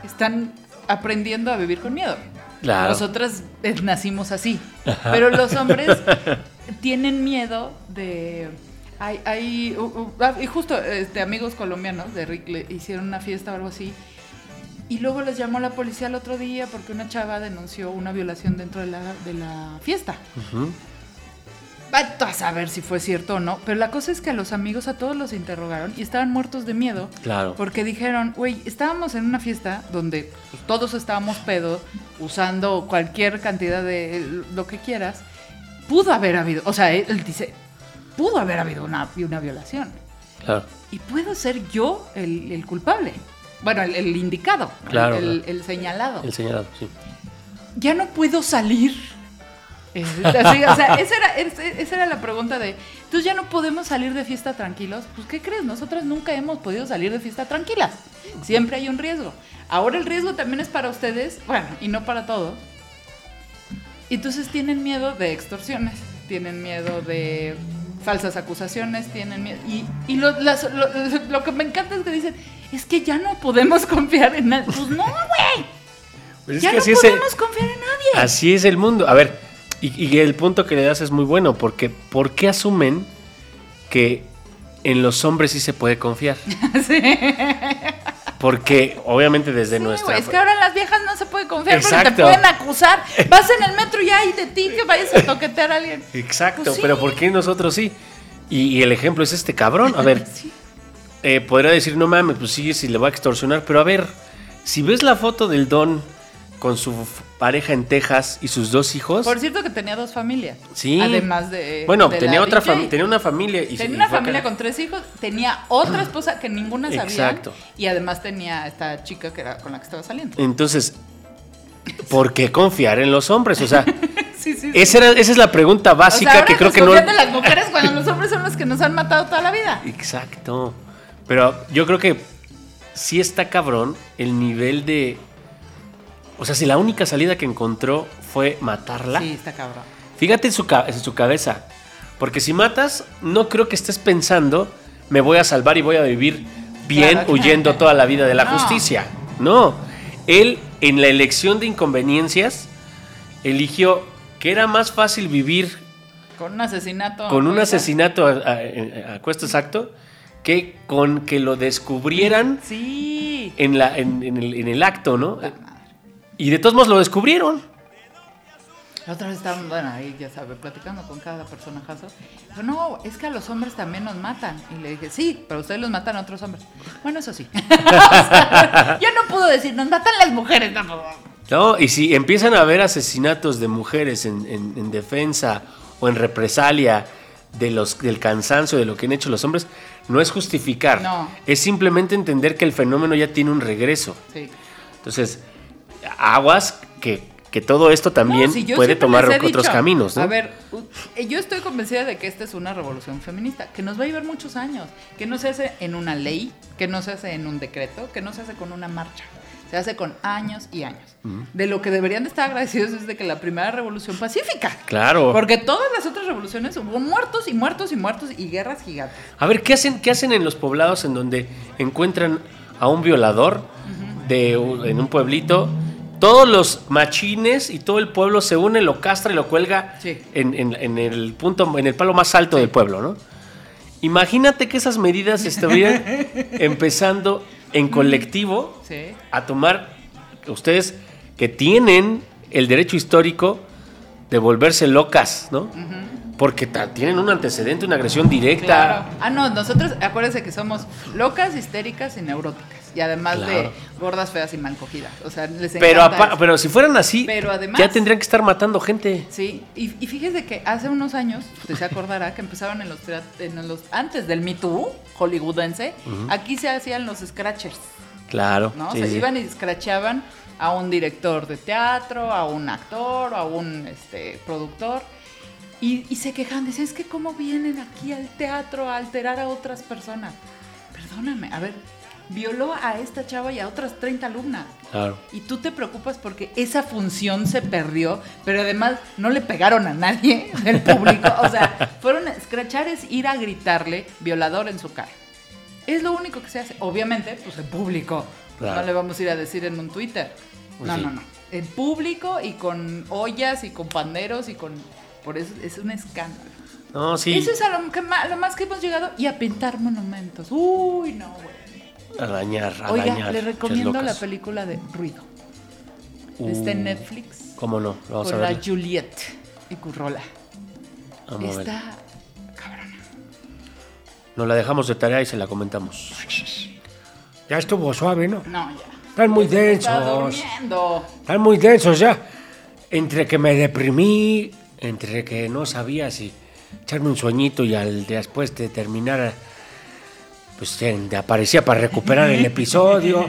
[SPEAKER 1] están aprendiendo a vivir con miedo.
[SPEAKER 2] Claro.
[SPEAKER 1] Nosotras eh, nacimos así. Pero los hombres tienen miedo de. Hay, hay u- u- ah, y justo este, amigos colombianos de Rick le hicieron una fiesta o algo así. Y luego les llamó la policía el otro día porque una chava denunció una violación dentro de la, de la fiesta. Va a saber si fue cierto o no. Pero la cosa es que a los amigos a todos los interrogaron y estaban muertos de miedo.
[SPEAKER 2] Claro.
[SPEAKER 1] Porque dijeron, güey, estábamos en una fiesta donde pues, todos estábamos pedos, usando cualquier cantidad de lo que quieras. Pudo haber habido, o sea, él, él dice, pudo haber habido una, una violación.
[SPEAKER 2] Claro.
[SPEAKER 1] Y puedo ser yo el, el culpable. Bueno, el, el indicado,
[SPEAKER 2] Claro,
[SPEAKER 1] el,
[SPEAKER 2] claro.
[SPEAKER 1] el señalado.
[SPEAKER 2] El señalado, sí.
[SPEAKER 1] Ya no puedo salir Eh, así, o sea, esa era, ese- esa era la pregunta de, entonces ya no podemos salir de fiesta tranquilos. Pues, ¿qué crees? Nosotras nunca hemos podido salir de fiesta tranquilas. Siempre hay un riesgo. Ahora el riesgo también es para ustedes, bueno, y no para todos. Entonces tienen miedo de extorsiones, tienen miedo de falsas acusaciones, tienen miedo. Y, y lo, las- lo- lo que me encanta es que dicen, es que ya no podemos confiar en nadie. Pues no, güey.
[SPEAKER 2] Pues es
[SPEAKER 1] Ya no
[SPEAKER 2] es el-
[SPEAKER 1] podemos confiar en nadie.
[SPEAKER 2] Así es el mundo. A ver, y, y el punto que le das es muy bueno, porque ¿por qué asumen que en los hombres sí se puede confiar? Porque obviamente desde
[SPEAKER 1] Sí,
[SPEAKER 2] nuestra...
[SPEAKER 1] es que ahora las viejas no se puede confiar porque
[SPEAKER 2] Exacto.
[SPEAKER 1] te pueden acusar. Vas en el metro y hay de ti que vayas a toquetear a alguien.
[SPEAKER 2] Exacto,
[SPEAKER 1] Pues sí.
[SPEAKER 2] pero ¿por qué nosotros sí? Y, y el ejemplo es este cabrón. A ver,
[SPEAKER 1] Sí.
[SPEAKER 2] eh, podría decir, no mames, pues sí, si le va a extorsionar, pero a ver, si ves la foto del Don con su pareja en Texas y sus dos hijos...
[SPEAKER 1] Por cierto que tenía dos familias.
[SPEAKER 2] Sí.
[SPEAKER 1] Además de.
[SPEAKER 2] Bueno,
[SPEAKER 1] de
[SPEAKER 2] tenía
[SPEAKER 1] la
[SPEAKER 2] otra tenía una familia y,
[SPEAKER 1] Tenía una familia con tres hijos, tenía otra esposa que ninguna sabía.
[SPEAKER 2] Exacto.
[SPEAKER 1] Y además tenía esta chica que era con la que estaba saliendo.
[SPEAKER 2] Entonces, ¿por qué confiar en los hombres? O sea,
[SPEAKER 1] Sí, sí, sí.
[SPEAKER 2] esa, era- esa es la pregunta
[SPEAKER 1] O sea,
[SPEAKER 2] básica
[SPEAKER 1] ahora
[SPEAKER 2] que creo que no...
[SPEAKER 1] de las mujeres cuando los hombres son los que nos han matado toda la vida.
[SPEAKER 2] Exacto. Pero yo creo que sí está cabrón el nivel de... O sea, si la única salida que encontró fue matarla,
[SPEAKER 1] Sí, está cabrón.
[SPEAKER 2] fíjate en su, en su cabeza. Porque si matas, no creo que estés pensando, me voy a salvar y voy a vivir bien
[SPEAKER 1] Claro.
[SPEAKER 2] huyendo toda la vida de la
[SPEAKER 1] No.
[SPEAKER 2] justicia. No. Él, en la elección de inconveniencias, eligió que era más fácil vivir
[SPEAKER 1] Con un asesinato.
[SPEAKER 2] con un asesinato a, a- a- a cuesta exacto que con que lo descubrieran
[SPEAKER 1] Sí.
[SPEAKER 2] en, la, en, en el, en el acto, ¿no? Y de todos modos lo descubrieron.
[SPEAKER 1] La otra vez estábamos, bueno, ahí ya sabe, platicando con cada personajazo. Dijo, no, es que a los hombres también nos matan. Y le dije, sí, pero ustedes los matan a otros hombres. Bueno, eso sí. O sea, yo no puedo decir, nos matan las mujeres. No,
[SPEAKER 2] ¿no? Y si empiezan a haber asesinatos de mujeres en, en- en defensa o en represalia de los, del cansancio de lo que han hecho los hombres, no es justificar.
[SPEAKER 1] No.
[SPEAKER 2] Es simplemente entender que el fenómeno ya tiene un regreso.
[SPEAKER 1] Sí.
[SPEAKER 2] Entonces, aguas que, que todo esto también
[SPEAKER 1] No, si
[SPEAKER 2] puede tomar otros
[SPEAKER 1] dicho,
[SPEAKER 2] caminos, ¿no?
[SPEAKER 1] A ver, yo estoy convencida de que esta es una revolución feminista, que nos va a llevar muchos años, que no se hace en una ley, que no se hace en un decreto, que no se hace con una marcha, se hace con años y años. De lo que deberían de estar agradecidos es de que la primera revolución pacífica.
[SPEAKER 2] Claro.
[SPEAKER 1] Porque todas las otras revoluciones hubo muertos y muertos y muertos y guerras gigantes.
[SPEAKER 2] A ver, ¿qué hacen, qué hacen en los poblados en donde encuentran a un violador de, en un pueblito? Todos los machines y todo el pueblo se une, lo castra y lo cuelga
[SPEAKER 1] Sí.
[SPEAKER 2] en, en- en el punto, en el palo más alto del pueblo, ¿no? Imagínate que esas medidas estuvieran empezando en colectivo
[SPEAKER 1] Sí.
[SPEAKER 2] a tomar ustedes que tienen el derecho histórico de volverse locas, ¿no? Porque tienen un antecedente, una agresión directa.
[SPEAKER 1] Claro. Ah, no, nosotros, acuérdense que somos locas, histéricas y neuróticas. Y además de gordas, feas y mal cogidas. O sea, les
[SPEAKER 2] Pero,
[SPEAKER 1] eso.
[SPEAKER 2] pero si fueran así,
[SPEAKER 1] Pero además-
[SPEAKER 2] ya tendrían que estar matando gente.
[SPEAKER 1] Sí, y, y fíjese que hace unos años, usted se acordará que empezaron en los, en los antes del Me Too hollywoodense, aquí se hacían los scratchers,
[SPEAKER 2] Claro.
[SPEAKER 1] ¿no?
[SPEAKER 2] sí,
[SPEAKER 1] se
[SPEAKER 2] sí.
[SPEAKER 1] iban y scratchaban a un director de teatro, a un actor, a un este, productor. Y, y se quejaban, decían, es que cómo vienen aquí al teatro a alterar a otras personas. Perdóname, a ver, violó a esta chava y a otras 30 alumnas.
[SPEAKER 2] Claro.
[SPEAKER 1] Y tú te preocupas porque esa función se perdió, pero además no le pegaron a nadie del público. O sea, fueron a escrachar es ir a gritarle violador en su cara. Es lo único que se hace. Obviamente, pues en público.
[SPEAKER 2] Claro.
[SPEAKER 1] No le vamos a ir a decir en un Twitter.
[SPEAKER 2] Pues
[SPEAKER 1] no,
[SPEAKER 2] sí.
[SPEAKER 1] no, no. En público y con ollas y con panderos y con... Por eso es un escándalo.
[SPEAKER 2] No, sí.
[SPEAKER 1] Eso es a lo, que a lo más que hemos llegado y a pintar monumentos. Uy, no, güey.
[SPEAKER 2] A dañar, a
[SPEAKER 1] Oiga,
[SPEAKER 2] dañar.
[SPEAKER 1] le recomiendo la película de Ruido. Está en
[SPEAKER 2] Uh,
[SPEAKER 1] Netflix.
[SPEAKER 2] ¿Cómo no? Vamos
[SPEAKER 1] con
[SPEAKER 2] a
[SPEAKER 1] la
[SPEAKER 2] ver.
[SPEAKER 1] Juliette y Currola.
[SPEAKER 2] Vamos a.
[SPEAKER 1] Está cabrona.
[SPEAKER 2] Nos la dejamos de tarea y se la comentamos.
[SPEAKER 3] Ya estuvo suave, ¿no?
[SPEAKER 1] No, ya.
[SPEAKER 3] Están muy densos. Están muy densos ya. Entre que me deprimí, entre que no sabía si echarme un sueñito y al después de terminar
[SPEAKER 2] pues aparecía para recuperar el episodio.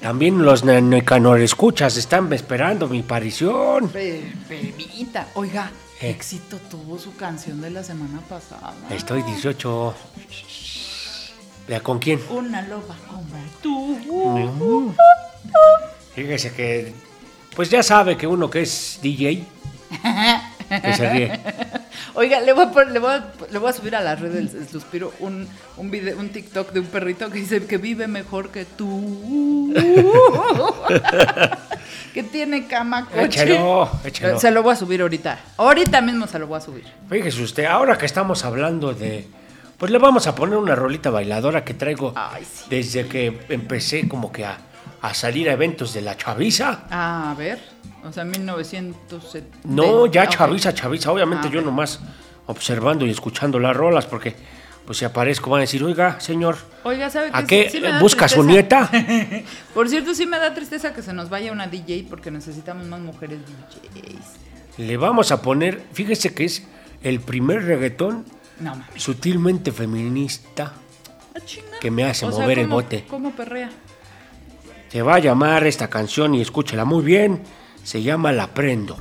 [SPEAKER 2] También los Nicanor escuchas están esperando mi aparición.
[SPEAKER 1] Pe- Permita. Oiga,
[SPEAKER 2] Eh.
[SPEAKER 1] éxito tuvo su canción de la semana pasada.
[SPEAKER 2] Estoy 18. ¿Ya con quién?
[SPEAKER 1] Una loba como tú.
[SPEAKER 2] Fíjese que, pues ya sabe que uno que es DJ, que se ríe.
[SPEAKER 1] Oiga, le voy, a, pon- le, voy a, le voy a subir a las redes del suspiro un, un, video, un TikTok de un perrito que dice que vive mejor que tú. que tiene cama, coche.
[SPEAKER 2] Échalo, échalo.
[SPEAKER 1] Se lo voy a subir ahorita. Ahorita mismo se lo voy a subir.
[SPEAKER 2] Fíjese usted, ahora que estamos hablando de, pues le vamos a poner una rolita bailadora que traigo
[SPEAKER 1] Ay, sí.
[SPEAKER 2] desde que empecé como que a, a salir a eventos de la chaviza.
[SPEAKER 1] Ah, a ver. O sea, 1970.
[SPEAKER 2] No, ya
[SPEAKER 1] Ah,
[SPEAKER 2] chaviza, chaviza. Obviamente
[SPEAKER 1] Ah,
[SPEAKER 2] yo nomás observando y escuchando las rolas porque, pues si aparezco van a decir, oiga, señor,
[SPEAKER 1] Oiga, ¿sabe
[SPEAKER 2] ¿a
[SPEAKER 1] qué? Sí-
[SPEAKER 2] busca su nieta?
[SPEAKER 1] Por cierto, sí me da tristeza que se nos vaya una DJ porque necesitamos más mujeres DJs.
[SPEAKER 2] Le vamos a poner, fíjese que es el primer reggaetón
[SPEAKER 1] No
[SPEAKER 2] sutilmente feminista
[SPEAKER 1] Ah,
[SPEAKER 2] que me hace
[SPEAKER 1] O sea,
[SPEAKER 2] mover el
[SPEAKER 1] ¿cómo-
[SPEAKER 2] bote.
[SPEAKER 1] ¿Cómo perrea?
[SPEAKER 2] Se va a llamar esta canción y escúchela muy bien. Se llama La Prendo.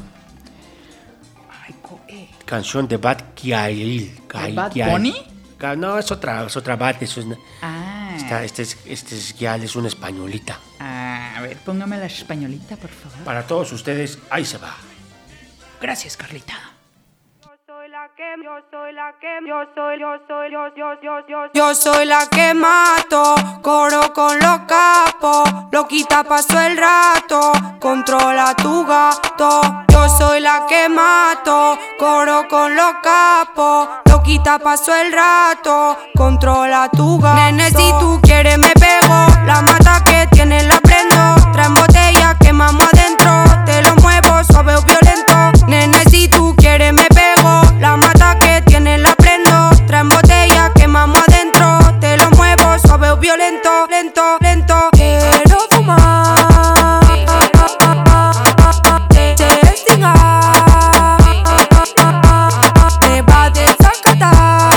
[SPEAKER 1] Eh.
[SPEAKER 2] Canción de Bad Kiail.
[SPEAKER 1] ¿De Bad Bunny?
[SPEAKER 2] No, es otra, es otra Bad. Es una,
[SPEAKER 1] Ah.
[SPEAKER 2] esta- este es, este es es una españolita.
[SPEAKER 1] Ah, a ver, póngame la españolita, por favor.
[SPEAKER 2] Para todos ustedes, ahí se va.
[SPEAKER 1] Gracias, Carlita.
[SPEAKER 7] Yo soy la que,
[SPEAKER 8] mato, coro con los capos, loquita paso el rato, controla tu gato. Yo soy la que mato, coro con los capos, loquita paso el rato, controla tu gato. Nene, si tú quieres me pego, la mata que tiene la prendo, traen botella, quemamos adentro, te lo muevo suave o violento. Nene, si tú quieres me pego, la mata que tiene la prendo, traen botella, quemamos adentro, te lo muevo suave o violento, lento, lento. Quiero fumar, te va a desacatar,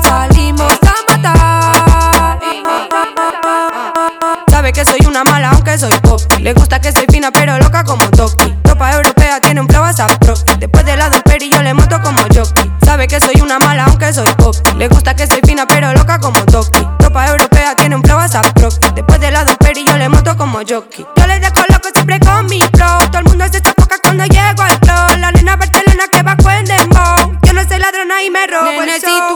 [SPEAKER 8] salimos a matar. Sabe que soy una mala aunque soy pop. Le gusta que soy pero loca como Toki. Ropa europea tiene un flow a. Después de la peri yo le monto como jockey. Sabe que soy una mala aunque soy pop. Le gusta que soy fina pero loca como Toki. Ropa europea tiene un flow a. Después de la peri yo le monto como jockey. Yo le descoloco siempre con mi flow. Todo el mundo se sofoca cuando llego al flow. La nena Barcelona que va en dembow. Yo no soy ladrona y me robo
[SPEAKER 7] Nene,
[SPEAKER 8] el show.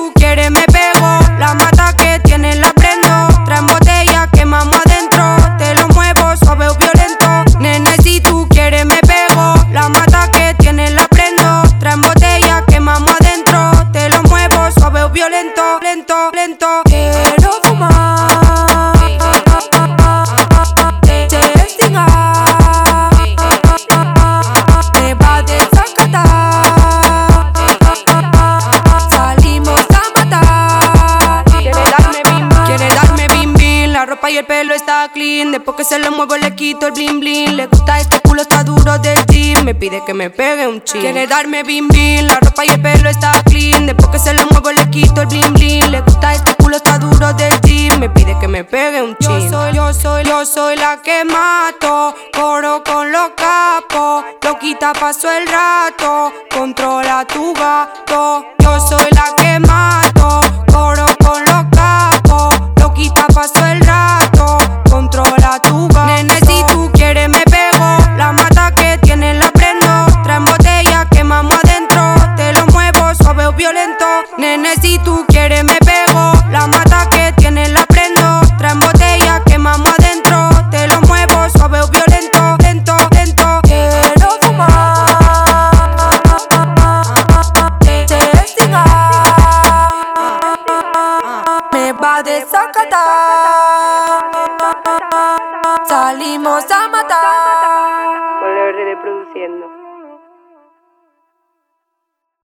[SPEAKER 8] Muevo le quito el bling bling. Le gusta este culo está duro del gym. Me pide que me pegue un chin. Quiere darme bim bim. La ropa y el pelo está clean. Después que se lo muevo le quito el bling bling. Le gusta este culo está duro del gym. Me pide que me pegue un chin. Yo soy, yo soy, yo soy la que mato. Coro con los capos. Loquita paso el rato. Controla tu gato. Yo soy la que mato. Coro